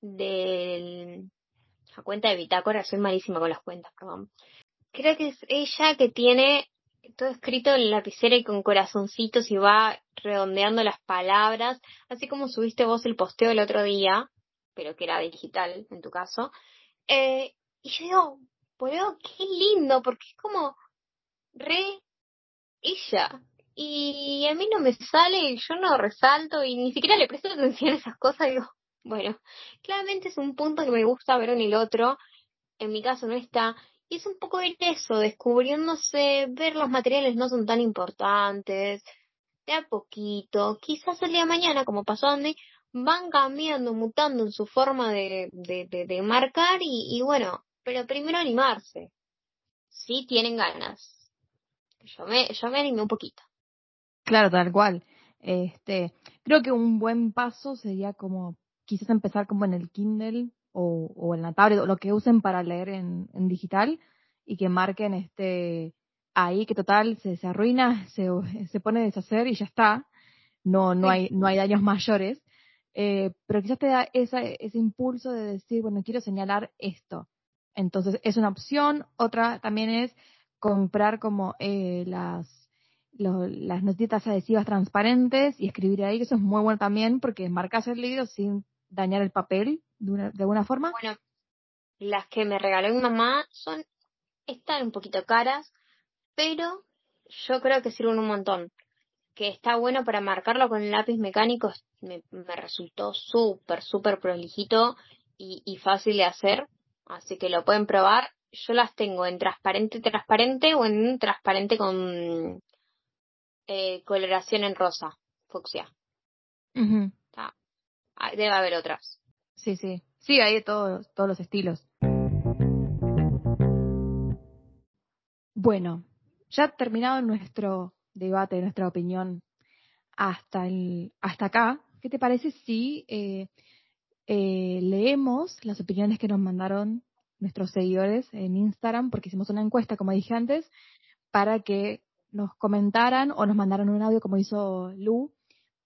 de la cuenta de Bitácora, soy malísima con las cuentas, perdón creo que es ella que tiene todo escrito en lapicera y con corazoncitos y va redondeando las palabras, así como subiste vos el posteo el otro día, pero que era digital en tu caso. Eh, y yo digo, boludo, qué lindo, porque es como re ella. Y a mí no me sale, yo no resalto y ni siquiera le presto atención a esas cosas. Digo, bueno, claramente es un punto que me gusta ver en el otro. En mi caso no está. Y es un poco de eso, descubriéndose, ver los materiales no son tan importantes, de a poquito, quizás el día de mañana, como pasó Andy, van cambiando, mutando en su forma de, de, de, marcar y, bueno, pero primero animarse. Si tienen ganas. Yo me, yo me animé un poquito. Claro, tal cual. Este, creo que un buen paso sería como quizás empezar como en el Kindle o, o en la tablet, o lo que usen para leer en, en digital y que marquen este ahí que total se, se arruina, se, se pone a deshacer y ya está. No, no hay, no hay daños mayores. Eh, pero quizás te da esa, ese impulso de decir, bueno, quiero señalar esto. Entonces, es una opción. Otra también es comprar como eh, las, las notitas adhesivas transparentes y escribir ahí, que eso es muy bueno también porque marcas el libro sin dañar el papel de, una, de alguna forma. Bueno, las que me regaló mi mamá son, están un poquito caras, pero yo creo que sirven un montón. Que está bueno para marcarlo con el lápiz mecánico, me, me resultó súper, súper prolijito y, y fácil de hacer. Así que lo pueden probar. Yo las tengo en transparente, transparente o en transparente con eh, coloración en rosa, fucsia. debe haber otras. Sí, sí. Sí, hay de todos, todos los estilos. Bueno, ya terminado nuestro debate, nuestra opinión hasta el, hasta acá, ¿qué te parece si eh, eh, leemos las opiniones que nos mandaron nuestros seguidores en Instagram, porque hicimos una encuesta, como dije antes, para que nos comentaran o nos mandaran un audio como hizo Lu,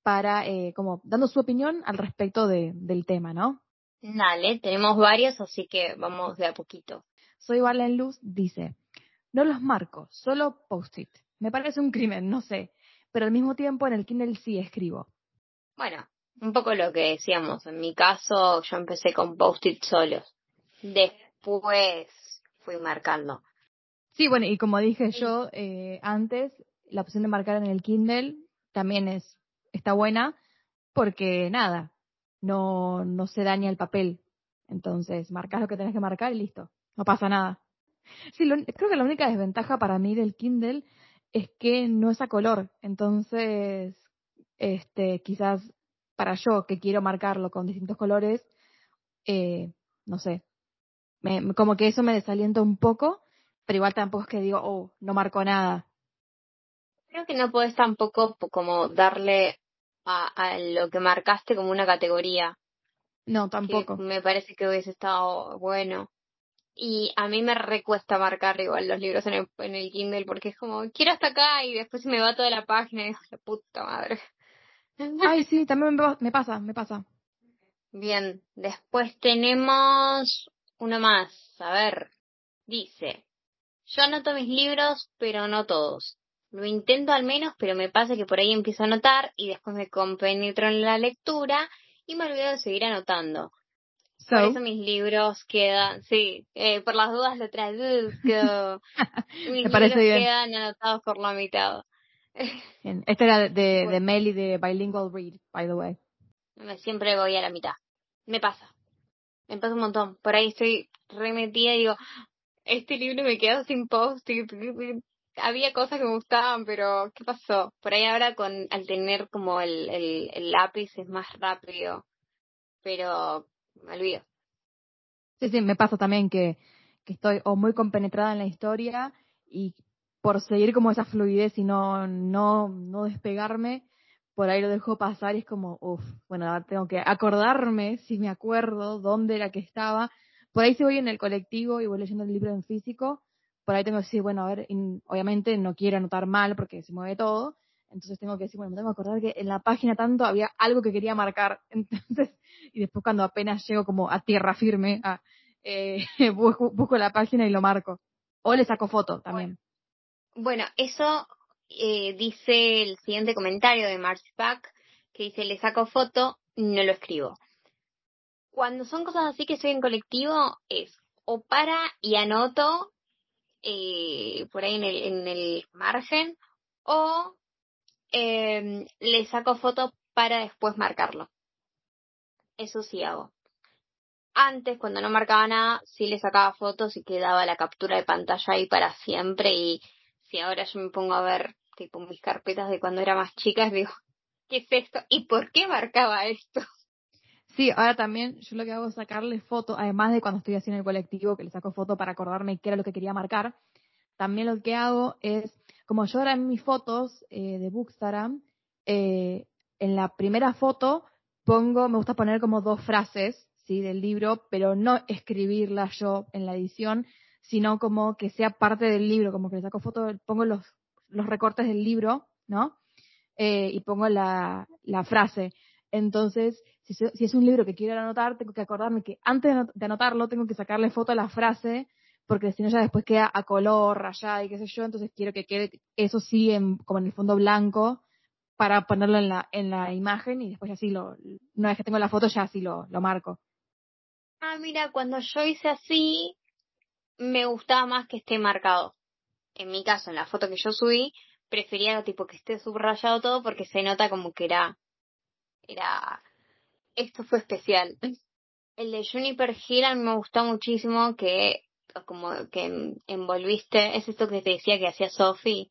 para, eh, como dando su opinión al respecto de, del tema, ¿no? Dale, tenemos varios, así que vamos de a poquito. Soy Valen Luz, dice, no los marco, solo post-it. Me parece un crimen, no sé, pero al mismo tiempo en el Kindle sí escribo. Bueno, un poco lo que decíamos. En mi caso, yo empecé con post-it solos. Después fui marcando. Sí, bueno, y como dije yo eh, antes, la opción de marcar en el Kindle también es está buena porque nada, no, no se daña el papel. Entonces, marcas lo que tenés que marcar y listo, no pasa nada. Sí, creo que la única desventaja para mí del Kindle es que no es a color. Entonces, este, quizás para yo que quiero marcarlo con distintos colores, eh, no sé, me, como que eso me desalienta un poco, pero igual tampoco es que digo, oh, no marco nada. Creo que no puedes tampoco como darle a, a lo que marcaste como una categoría. No, tampoco. Me parece que hubiese estado bueno. Y a mí me recuesta marcar igual los libros en el, en el Kindle porque es como, quiero hasta acá y después se me va toda la página y digo, la puta madre. Ay, sí, también me pasa, me pasa. Bien, después tenemos uno más. A ver, dice, yo anoto mis libros, pero no todos. Lo intento al menos, pero me pasa que por ahí empiezo a anotar y después me compenetro en la lectura y me olvido de seguir anotando. por eso mis libros quedan, sí, eh, por las dudas lo traduzco. mis libros quedan anotados por la mitad. Este era de, de Melly de Bilingual Read, by the way. Siempre voy a la mitad. Me pasa. Me pasa un montón. Por ahí estoy remetida y digo, este libro me queda sin post. Había cosas que me gustaban, pero ¿qué pasó? Por ahí ahora con al tener como el, el, el lápiz es más rápido. Pero me olvido. Sí, sí, me pasa también que, que estoy o muy compenetrada en la historia y por seguir como esa fluidez y no, no, no despegarme, por ahí lo dejo pasar y es como, uff, bueno, tengo que acordarme, si me acuerdo, dónde era que estaba. Por ahí si voy en el colectivo y voy leyendo el libro en físico, por ahí tengo que decir, bueno, a ver, obviamente no quiero anotar mal porque se mueve todo, entonces tengo que decir, bueno, me tengo que acordar que en la página tanto había algo que quería marcar, entonces, y después cuando apenas llego como a tierra firme, eh, busco, la página y lo marco. O le saco foto también. Bueno, eso eh, dice el siguiente comentario de Marcy Pack, que dice, le saco foto, no lo escribo. Cuando son cosas así que soy en colectivo, es o para y anoto eh, por ahí en el, en el margen, o eh, le saco foto para después marcarlo. Eso sí hago. Antes, cuando no marcaba nada, sí le sacaba fotos y quedaba la captura de pantalla ahí para siempre y si ahora yo me pongo a ver tipo mis carpetas de cuando era más chica, digo, ¿qué es esto? ¿Y por qué marcaba esto? Sí, ahora también yo lo que hago es sacarle foto, además de cuando estoy haciendo el colectivo, que le saco foto para acordarme qué era lo que quería marcar, también lo que hago es, como yo ahora en mis fotos eh, de Bookstagram, eh, en la primera foto pongo, me gusta poner como dos frases, ¿sí? Del libro, pero no escribirlas yo en la edición, sino como que sea parte del libro, como que le saco foto, pongo los, los recortes del libro, ¿no? Eh, y pongo la, la frase. Entonces, si, es un libro que quiero anotar, tengo que acordarme que antes de anotarlo tengo que sacarle foto a la frase, porque si no ya después queda a color, rayada y qué sé yo, entonces quiero que quede eso sí en, como en el fondo blanco para ponerlo en la, en la imagen y después así lo, una vez que tengo la foto ya así lo, lo marco. Ah, mira, cuando yo hice así, me gustaba más que esté marcado. En mi caso, en la foto que yo subí, prefería tipo que esté subrayado todo porque se nota como que era, era, esto fue especial. El de Juniper Hill me gustó muchísimo que, como que envolviste, es esto que te decía que hacía Sophie,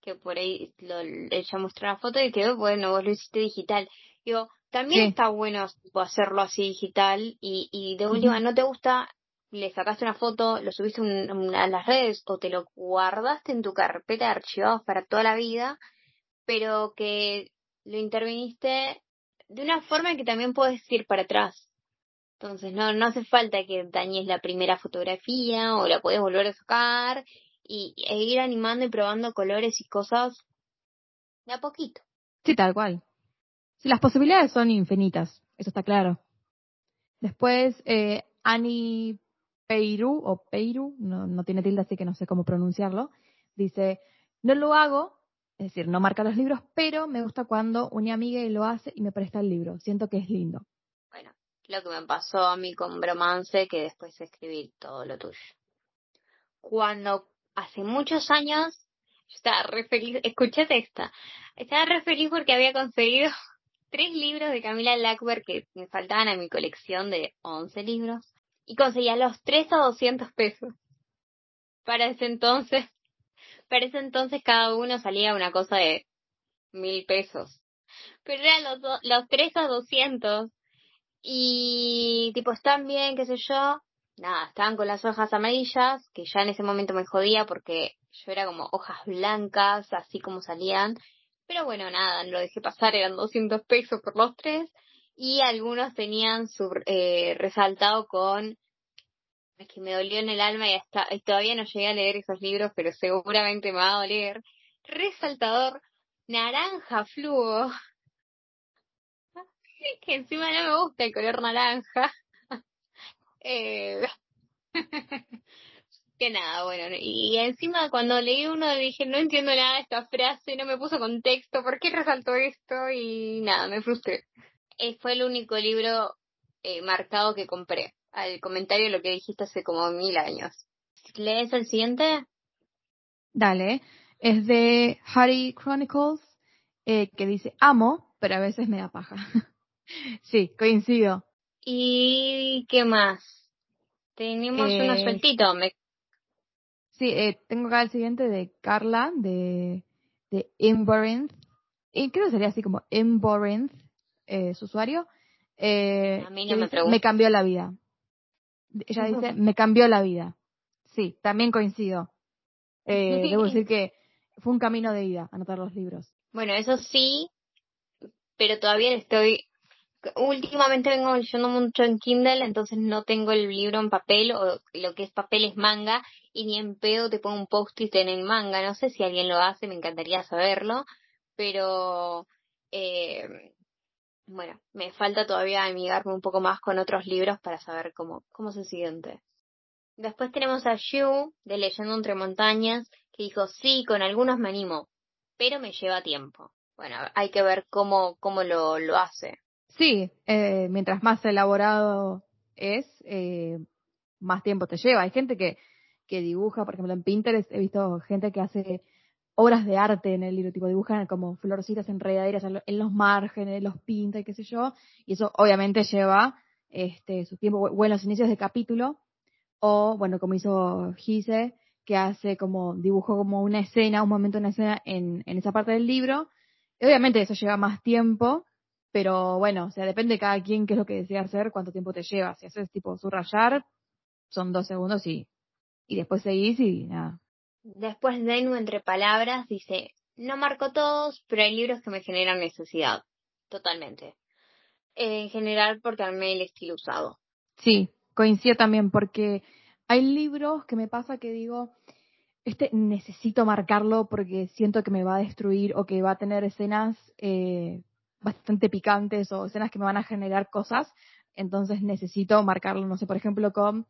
que por ahí lo, ella mostró la foto y que, bueno, vos lo hiciste digital. Digo, también está bueno hacerlo así digital y, y de última, ¿no te gusta le sacaste una foto, lo subiste a las redes o te lo guardaste en tu carpeta de archivados para toda la vida, pero que lo interviniste de una forma que también puedes ir para atrás. Entonces no, no hace falta que dañes la primera fotografía o la puedes volver a sacar y, e ir animando y probando colores y cosas de a poquito. Sí, tal cual. Sí, las posibilidades son infinitas, eso está claro. Después, eh, Annie Peiru o Peiru, no, no tiene tilde así que no sé cómo pronunciarlo, dice, no lo hago, es decir, no marca los libros, pero me gusta cuando una amiga lo hace y me presta el libro, siento que es lindo. Bueno, lo que me pasó a mí con Bromance, que después escribí todo lo tuyo. Cuando hace muchos años, yo estaba re feliz, escuchate esta, estaba re feliz porque había conseguido tres libros de Camila Lackberg que me faltaban a mi colección de 11 libros y conseguía los tres a 200 pesos. Para ese entonces, para ese entonces cada uno salía una cosa de mil pesos. Pero eran los, los tres a 200 y tipo están bien, qué sé yo. Nada, estaban con las hojas amarillas, que ya en ese momento me jodía porque yo era como hojas blancas, así como salían. Pero bueno, nada, lo dejé pasar, eran 200 pesos por los tres y algunos tenían su eh, resaltado con es que me dolió en el alma y, hasta, todavía no llegué a leer esos libros, pero seguramente me va a doler. Resaltador naranja fluo. que encima no me gusta el color naranja. eh, que nada, bueno, y encima cuando leí uno dije, no entiendo nada de esta frase, no me puso contexto, ¿por qué resaltó esto? Y nada, me frustré. Eh, fue el único libro eh, marcado que compré. Al comentario lo que dijiste hace como mil años. ¿Lees el siguiente? Dale. Es de Harry Chronicles, eh, que dice, amo, pero a veces me da paja. sí, coincido. ¿Y qué más? Tenemos uno eh, sueltito. Me... Sí, tengo acá el siguiente de Carla, de, de Y creo que sería así como Imborinth, eh, su usuario, eh, me, cambió la vida. Ella dice, me cambió la vida. Sí, también coincido. Eh, debo decir que fue un camino de ida anotar los libros. Bueno, eso sí, pero todavía estoy. Últimamente vengo leyendo mucho en Kindle, entonces no tengo el libro en papel o lo que es papel es manga y ni en pedo te pongo un post-it en el manga. No sé si alguien lo hace, me encantaría saberlo, pero eh, bueno, me falta todavía amigarme un poco más con otros libros para saber cómo, cómo se siguiente. Después tenemos a Yu, de Leyendo entre montañas, que dijo, sí, con algunos me animo, pero me lleva tiempo. Bueno, hay que ver cómo, cómo lo, lo hace. Sí, eh, mientras más elaborado es, eh, más tiempo te lleva. Hay gente que, que dibuja, por ejemplo, en Pinterest he visto gente que hace obras de arte en el libro, tipo dibujan como florcitas enredaderas en los márgenes, los pinta y qué sé yo, y eso obviamente lleva este su tiempo, o en los inicios de capítulo, o bueno, como hizo Gise, que hace como, dibujo como una escena, un momento, una escena en, en esa parte del libro, y obviamente eso lleva más tiempo, Pero bueno, o sea, depende de cada quien qué es lo que desea hacer, cuánto tiempo te lleva. Si haces tipo subrayar, son dos segundos y, y después seguís y nada. Después Denu entre palabras dice, no marco todos, pero hay libros que me generan necesidad. Totalmente. En general porque armé el estilo usado. Sí, coincido también porque hay libros que me pasa que digo, este necesito marcarlo porque siento que me va a destruir o que va a tener escenas eh, bastante picantes o escenas que me van a generar cosas, entonces necesito marcarlo. No sé, por ejemplo, con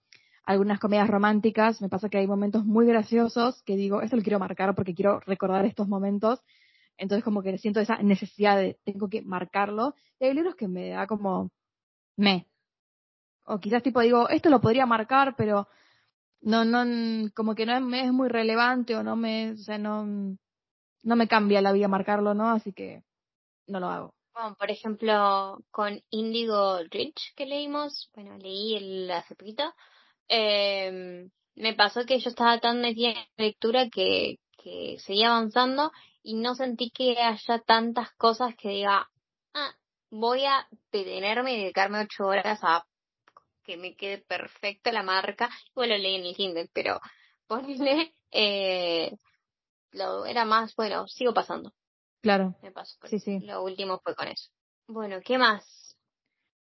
algunas comedias románticas, me pasa que hay momentos muy graciosos que digo, esto lo quiero marcar porque quiero recordar estos momentos. Entonces como que siento esa necesidad de tengo que marcarlo. Y hay libros que me da como me. O quizás tipo digo, esto lo podría marcar, pero no, no, como que no es muy relevante o no me, o sea, no, no me cambia la vida marcarlo, ¿no? Así que no lo hago. Bueno, por ejemplo, con Indigo Rich que leímos, bueno, leí el hace poquito, eh, me pasó que yo estaba tan metida en lectura que, que seguía avanzando y no sentí que haya tantas cosas que diga, ah, voy a detenerme y dedicarme ocho horas a que me quede perfecta la marca. Bueno, lo leí en el Kindle, pero ponle, eh, lo, era más, bueno, sigo pasando. Claro. Me pasó. Sí, sí. Lo último fue con eso. Bueno, ¿qué más?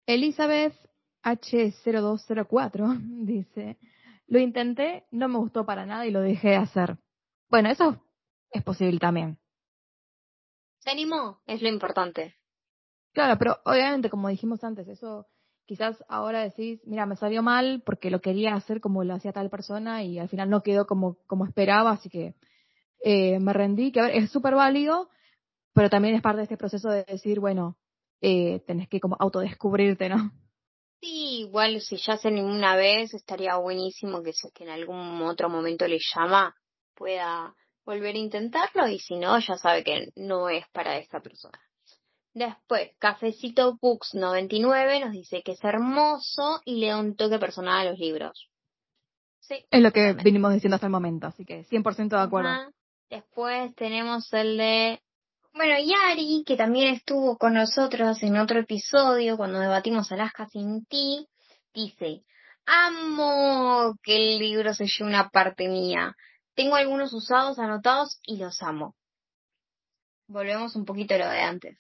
Elizabeth H0204 dice, lo intenté, no me gustó para nada y lo dejé de hacer. Bueno, eso es posible también. Se animó, es lo importante. Claro, pero obviamente, como dijimos antes, eso quizás ahora decís, mira, me salió mal porque lo quería hacer como lo hacía tal persona y al final no quedó como, como esperaba, así que eh, me rendí, que a ver, es súper válido, pero también es parte de este proceso de decir, bueno, eh, tenés que como autodescubrirte, ¿no? Sí, igual si ya hace ninguna vez, estaría buenísimo que, que en algún otro momento le llama, pueda volver a intentarlo y si no, ya sabe que no es para esta persona. Después, Cafecito Books 99 nos dice que es hermoso y le da un toque personal a los libros. Sí. Es lo que vinimos diciendo hasta el momento, así que 100% de acuerdo. Después tenemos el de bueno, Yari, que también estuvo con nosotros en otro episodio cuando debatimos Alaska sin ti, dice, amo que el libro se lleve una parte mía. Tengo algunos usados anotados y los amo. Volvemos un poquito a lo de antes.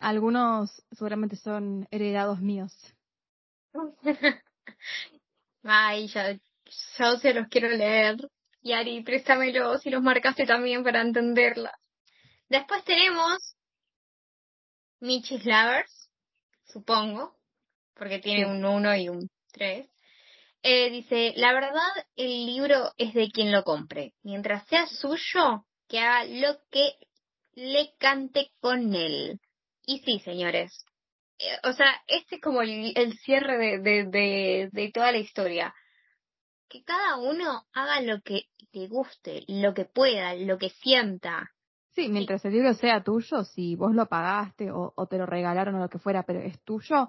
algunos seguramente son heredados míos. Ay, ya, ya se los quiero leer. Yari, préstamelos si los marcaste también para entenderla. Después tenemos Michis Lovers, supongo, porque tiene un 1 y un 3. Eh, dice, la verdad, el libro es de quien lo compre. Mientras sea suyo, que haga lo que le cante con él. Y sí, señores. Eh, o sea, este es como el, cierre de, de, de, de toda la historia. Que cada uno haga lo que le guste, lo que pueda, lo que sienta. Sí, mientras el libro sea tuyo, si vos lo pagaste o, te lo regalaron o lo que fuera, pero es tuyo,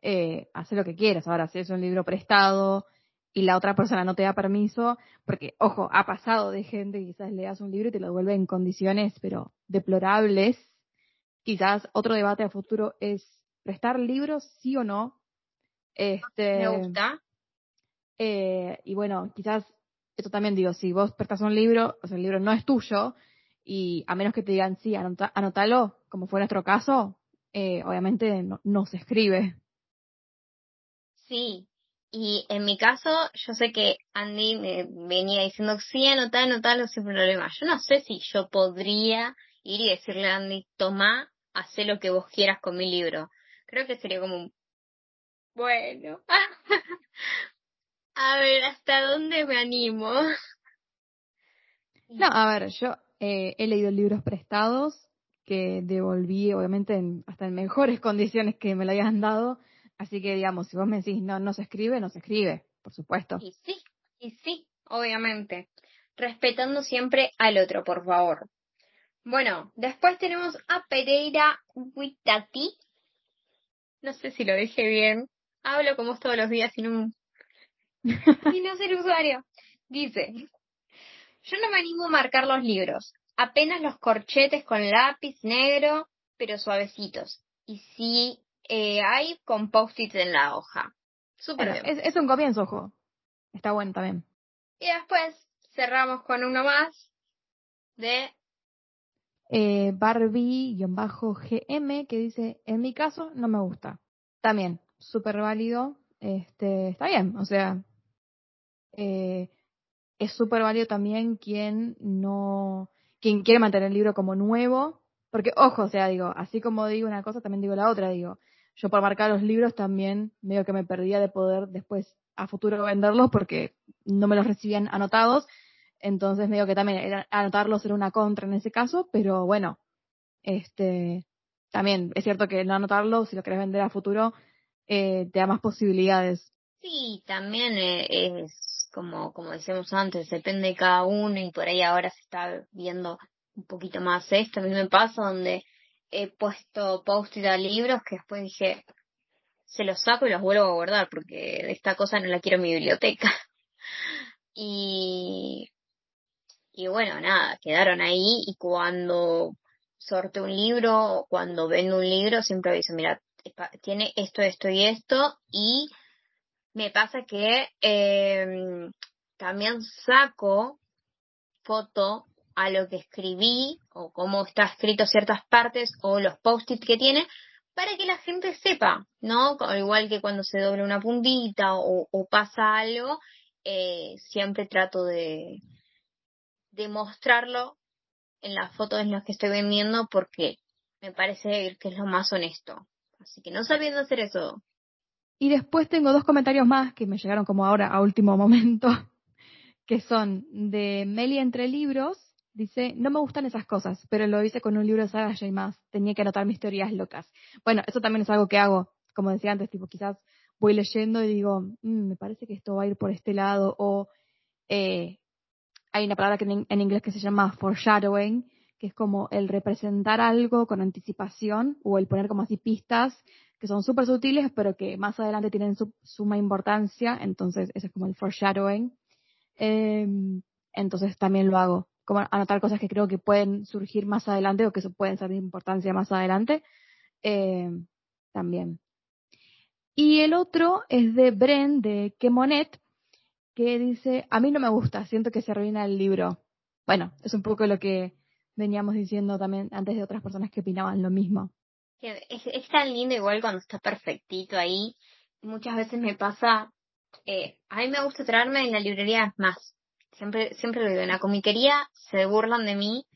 eh, hace lo que quieras. Ahora, si es un libro prestado y la otra persona no te da permiso, porque, ojo, ha pasado de gente que quizás le das un libro y te lo devuelve en condiciones, pero deplorables. Quizás otro debate a futuro es prestar libros, sí o no. Este, Me gusta. Eh, y bueno, quizás, esto también digo, si vos prestas un libro, o sea, el libro no es tuyo, y a menos que te digan, sí, anótalo, como fue nuestro caso, eh, obviamente no, se escribe. Sí, y en mi caso, yo sé que Andy me venía diciendo, sí, anotá, anotalo sin problema. Yo no sé si yo podría ir y decirle a Andy, toma, haz lo que vos quieras con mi libro. Creo que sería como un, bueno, a ver, ¿hasta dónde me animo? No, a ver, yo eh, he leído libros prestados que devolví, obviamente, hasta en mejores condiciones que me lo hayan dado. Así que, digamos, si vos me decís no, no se escribe, no se escribe, por supuesto. Y sí, y sí, obviamente. Respetando siempre al otro, por favor. Bueno, después tenemos a Pereira Witati. No sé si lo dije bien. Hablo como todos los días sin un... sin no ser usuario. Dice, yo no me animo a marcar los libros, apenas los corchetes con lápiz negro, pero suavecitos. y si eh, hay con post-its en la hoja. Súper es, es, un comienzo, ojo. Está bueno también. Y después cerramos con uno más de eh, Barbie-GM que dice, en mi caso no me gusta. También, súper válido. Este, está bien, o sea, eh, es súper válido también quien no, quien quiere mantener el libro como nuevo, porque ojo, o sea, digo, así como digo una cosa, también digo la otra, digo, yo por marcar los libros también medio que me perdía de poder después a futuro venderlos porque no me los recibían anotados, entonces medio que también era, anotarlos era una contra en ese caso, pero bueno, este, también es cierto que no anotarlo, si lo querés vender a futuro, eh, te da más posibilidades. Sí, también eh, es como, como decíamos antes, depende de cada uno y por ahí ahora se está viendo un poquito más esto. A mí me pasa donde he puesto post-it a libros que después dije, se los saco y los vuelvo a guardar porque esta cosa no la quiero en mi biblioteca. y, y bueno, nada, quedaron ahí y cuando sorte un libro o cuando vendo un libro siempre aviso, mira, tiene esto, esto y esto y me pasa que eh, también saco foto a lo que escribí o cómo está escrito ciertas partes o los post-its que tiene para que la gente sepa, ¿no? Igual que cuando se dobla una puntita o, pasa algo, eh, siempre trato de, de mostrarlo en las fotos en las que estoy vendiendo porque me parece que es lo más honesto. Así que no sabiendo hacer eso. Y después tengo dos comentarios más que me llegaron como ahora a último momento, que son de Meli entre libros Dice, no me gustan esas cosas, pero lo hice con un libro de saga y más. Tenía que anotar mis teorías locas. Bueno, eso también es algo que hago, como decía antes, tipo, quizás voy leyendo y digo, mm, me parece que esto va a ir por este lado, o eh, hay una palabra que en, inglés que se llama foreshadowing, que es como el representar algo con anticipación, o el poner como así pistas que son súper sutiles, pero que más adelante tienen su, suma importancia, entonces eso es como el foreshadowing. Em, entonces también lo hago como anotar cosas que creo que pueden surgir más adelante o que pueden ser de importancia más adelante, eh, también. Y el otro es de Bren, de Kemonet, que dice, a mí no me gusta, siento que se arruina el libro. Bueno, es un poco lo que veníamos diciendo también antes de otras personas que opinaban lo mismo. Es, tan lindo igual cuando está perfectito ahí. Muchas veces me pasa, eh, a mí me gusta traerme en la librería más siempre, siempre lo digo, en la comiquería se burlan de mí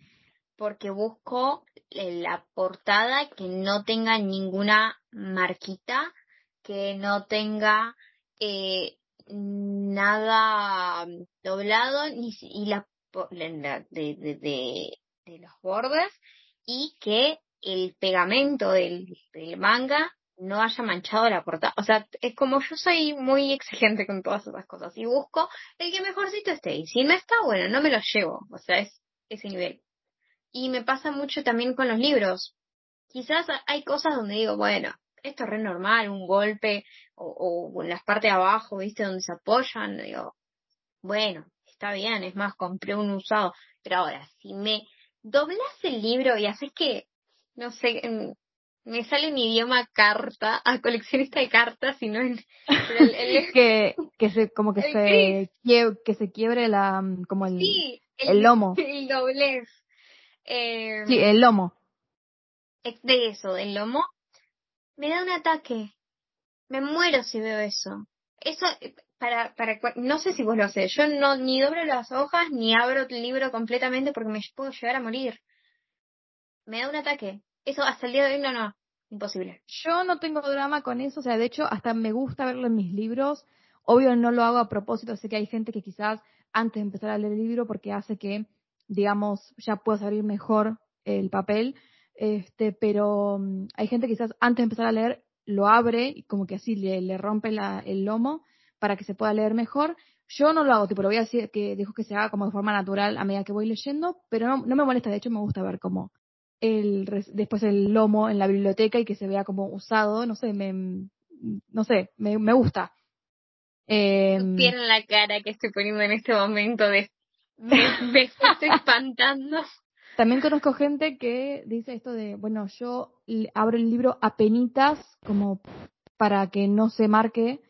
porque busco eh, la portada que no tenga ninguna marquita, que no tenga eh, nada doblado ni y la, de, de, de, los bordes y que el pegamento del, manga no haya manchado la portada. O sea, es como yo soy muy exigente con todas esas cosas y busco el que mejorcito esté. Y si no está, bueno, no me lo llevo. O sea, es ese nivel. Y me pasa mucho también con los libros. Quizás hay cosas donde digo, bueno, esto es re normal, un golpe o, o en las partes de abajo, ¿viste? Donde se apoyan. Digo, bueno, está bien, es más, compré un usado. Pero ahora, si me doblas el libro y haces que, no sé, me sale en idioma carta, a coleccionista de cartas, sino en el, que, que se como que se que se quiebre la como el, el, lomo. El doblez. Eh, sí, el lomo. De eso, el lomo. Me da un ataque. Me muero si veo eso. Eso para para no sé si vos lo haces. Yo no ni doblo las hojas ni abro el libro completamente porque me puedo llegar a morir. Me da un ataque. Eso hasta el día de hoy no, no, imposible. Yo no tengo drama con eso, o sea, de hecho, hasta me gusta verlo en mis libros. Obvio, no lo hago a propósito, sé que hay gente que quizás antes de empezar a leer el libro, porque hace que, digamos, ya pueda abrir mejor el papel, este, pero mm, hay gente que quizás antes de empezar a leer lo abre y como que así le, le rompe el lomo para que se pueda leer mejor. Yo no lo hago, tipo, lo voy a decir que dejo que se haga como de forma natural a medida que voy leyendo, pero no, no me molesta, de hecho me gusta ver cómo, el, después el lomo en la biblioteca y que se vea como usado, no sé, me, no sé, me, me gusta. Eh, la cara que estoy poniendo en este momento de me, me estás espantando. También conozco gente que dice esto de, bueno, yo abro el libro a penitas como para que no se marque.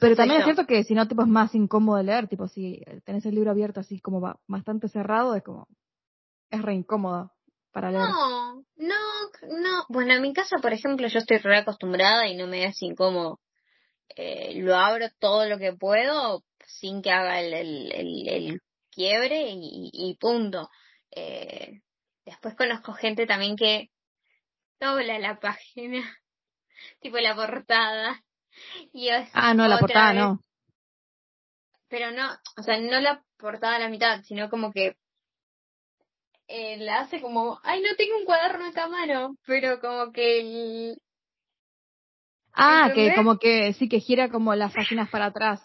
Pero también es cierto que si no, tipo, es más incómodo de leer. Tipo, si tenés el libro abierto así como bastante cerrado, es como, es re incómodo para leer. No, no, no. Bueno, en mi casa, por ejemplo, yo estoy re acostumbrada y no me es incómodo. Eh, lo abro todo lo que puedo sin que haga el, el, el, quiebre y, y punto. Eh, después conozco gente también que dobla la página, tipo la portada. Y ah, no, la portada no. Pero no, o sea, no la portada a la mitad, sino como que eh, la hace como, ay, no tengo un cuaderno esta mano, pero como que el... Ah, que como que sí que gira como las páginas para atrás.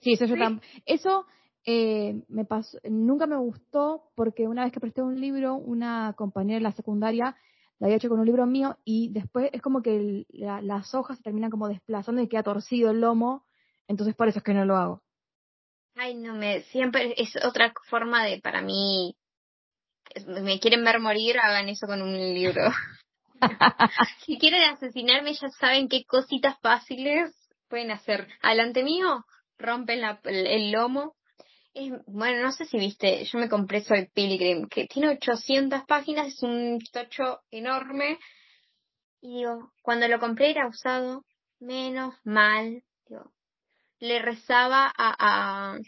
Sí, eso yo también. Eso eh, me pasó, nunca me gustó porque una vez que presté un libro, una compañera de la secundaria la había hecho con un libro mío y después es como que las hojas se terminan como desplazando y queda torcido el lomo, entonces por eso es que no lo hago. Ay, no me, siempre es otra forma de, para mí, me quieren ver morir, hagan eso con un libro. si quieren asesinarme, ya saben qué cositas fáciles pueden hacer. Alante mío, rompen el lomo bueno, no sé si viste, yo me compré Soy Pilgrim, que tiene 800 páginas, es un tocho enorme. Y digo, cuando lo compré era usado, menos mal. Digo, le rezaba a, a,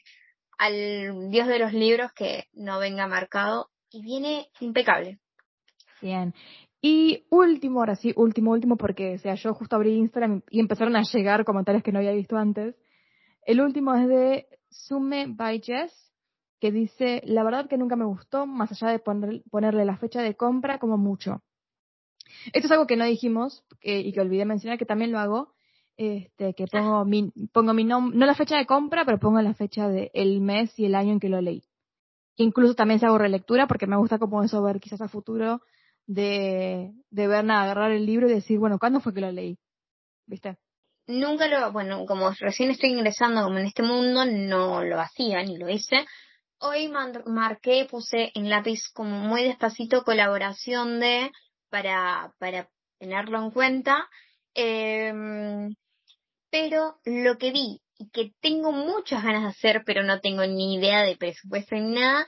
al Dios de los libros que no venga marcado y viene impecable. Bien. Y último, ahora sí, último, último, porque o sea, yo justo abrí Instagram y empezaron a llegar comentarios que no había visto antes. El último es de Sume by Jess, que dice, la verdad que nunca me gustó, más allá de ponerle la fecha de compra como mucho. Esto es algo que no dijimos y que olvidé mencionar, que también lo hago, este, que pongo mi, pongo mi nombre, no la fecha de compra, pero pongo la fecha del el mes y el año en que lo leí. Incluso también se hago relectura porque me gusta como eso ver quizás a futuro de, de ver nada, agarrar el libro y decir, bueno, ¿cuándo fue que lo leí? ¿Viste? nunca lo, bueno, como recién estoy ingresando como en este mundo, no lo hacía ni lo hice. Hoy marqué, puse en lápiz como muy despacito colaboración de, para, para tenerlo en cuenta. Em, pero lo que vi y que tengo muchas ganas de hacer, pero no tengo ni idea de presupuesto ni nada,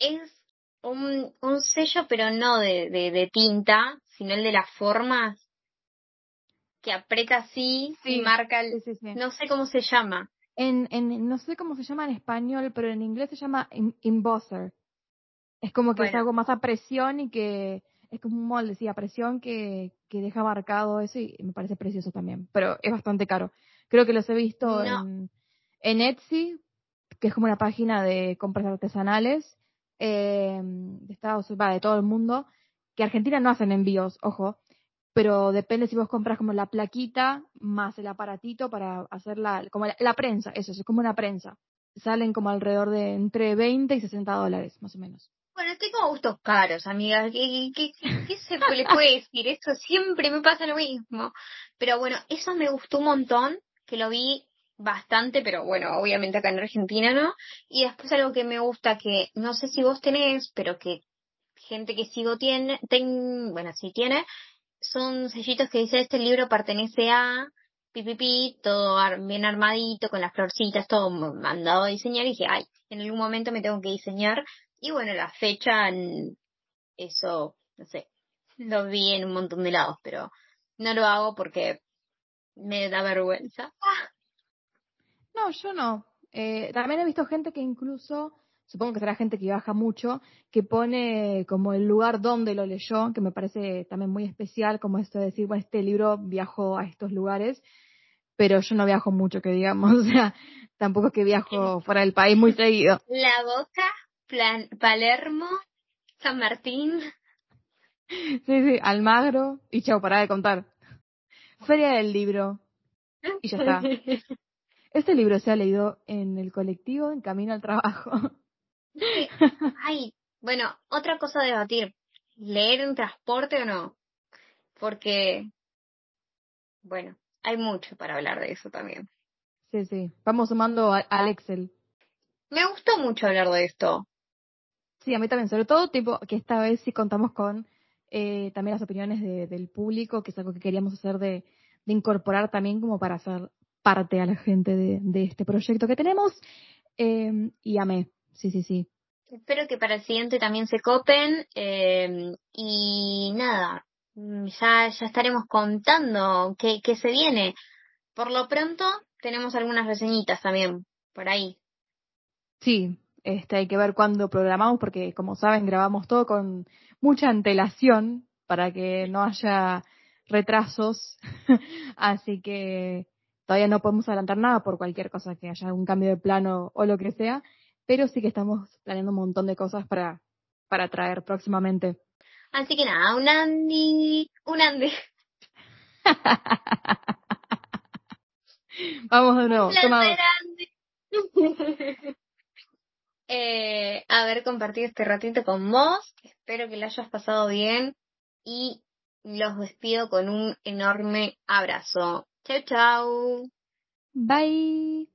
es un, un sello, pero no de, de, de tinta, sino el de las formas que aprieta así y marca el... no sé cómo se llama. En, en, no sé cómo se llama en español, pero en inglés se llama embosser. Es como que es algo más a presión y que es como un molde, sí, a presión que, que deja marcado eso y me parece precioso también. Pero es bastante caro. Creo que los he visto en, en Etsy, que es como una página de compras artesanales eh, de Estados Unidos, de todo el mundo, que Argentina no hacen envíos, ojo, pero depende si vos compras como la plaquita más el aparatito para hacer la, como la, prensa, eso, es como una prensa. Salen como alrededor de entre 20 y 60 dólares, más o menos. Bueno, tengo gustos caros, amiga. ¿Qué, qué, qué se le puede decir? Esto siempre me pasa lo mismo. Pero bueno, eso me gustó un montón, que lo vi bastante, pero bueno, obviamente acá en Argentina no. Y después algo que me gusta que no sé si vos tenés, pero que gente que sigo tiene, ten, bueno, sí tiene, son sellitos que dice este libro pertenece a pipipi, todo bien armadito, con las florcitas, todo mandado a diseñar, y dije, ay, en algún momento me tengo que diseñar, y bueno, la fecha, eso, no sé, lo vi en un montón de lados, pero no lo hago porque me da vergüenza. No, yo no. Eh, también he visto gente que incluso supongo que será gente que viaja mucho, que pone como el lugar donde lo leyó, que me parece también muy especial, como esto de decir, bueno, este libro viajó a estos lugares, pero yo no viajo mucho, que digamos, o sea, tampoco es que viajo fuera del país muy seguido. La Boca, Plan Palermo, San Martín. Sí, sí, Almagro, y chao, para de contar. Feria del libro. Y ya está. Este libro se ha leído en el colectivo en camino al trabajo. Ay, bueno, otra cosa a debatir. ¿Leer en transporte o no? Porque, bueno, hay mucho para hablar de eso también. Sí, sí. Vamos sumando al Excel. Me gustó mucho hablar de esto. Sí, a mí también, sobre todo tipo que esta vez sí contamos con eh, también las opiniones del público, que es algo que queríamos hacer de, incorporar también como para hacer parte a la gente de, este proyecto que tenemos. Eh, y amé, sí, sí, sí. Espero que para el siguiente también se copen eh, y nada, ya, ya estaremos contando qué, qué se viene. Por lo pronto tenemos algunas reseñitas también por ahí. Sí, este, hay que ver cuándo programamos porque, como saben, grabamos todo con mucha antelación para que no haya retrasos. Así que todavía no podemos adelantar nada por cualquier cosa que haya algún cambio de plano o lo que sea, pero sí que estamos planeando un montón de cosas para, para traer próximamente. Así que nada, un Andy, un Andy. Vamos de nuevo. eh, haber compartido este ratito con vos. Espero que lo hayas pasado bien y los despido con un enorme abrazo. Chau, chau. Bye.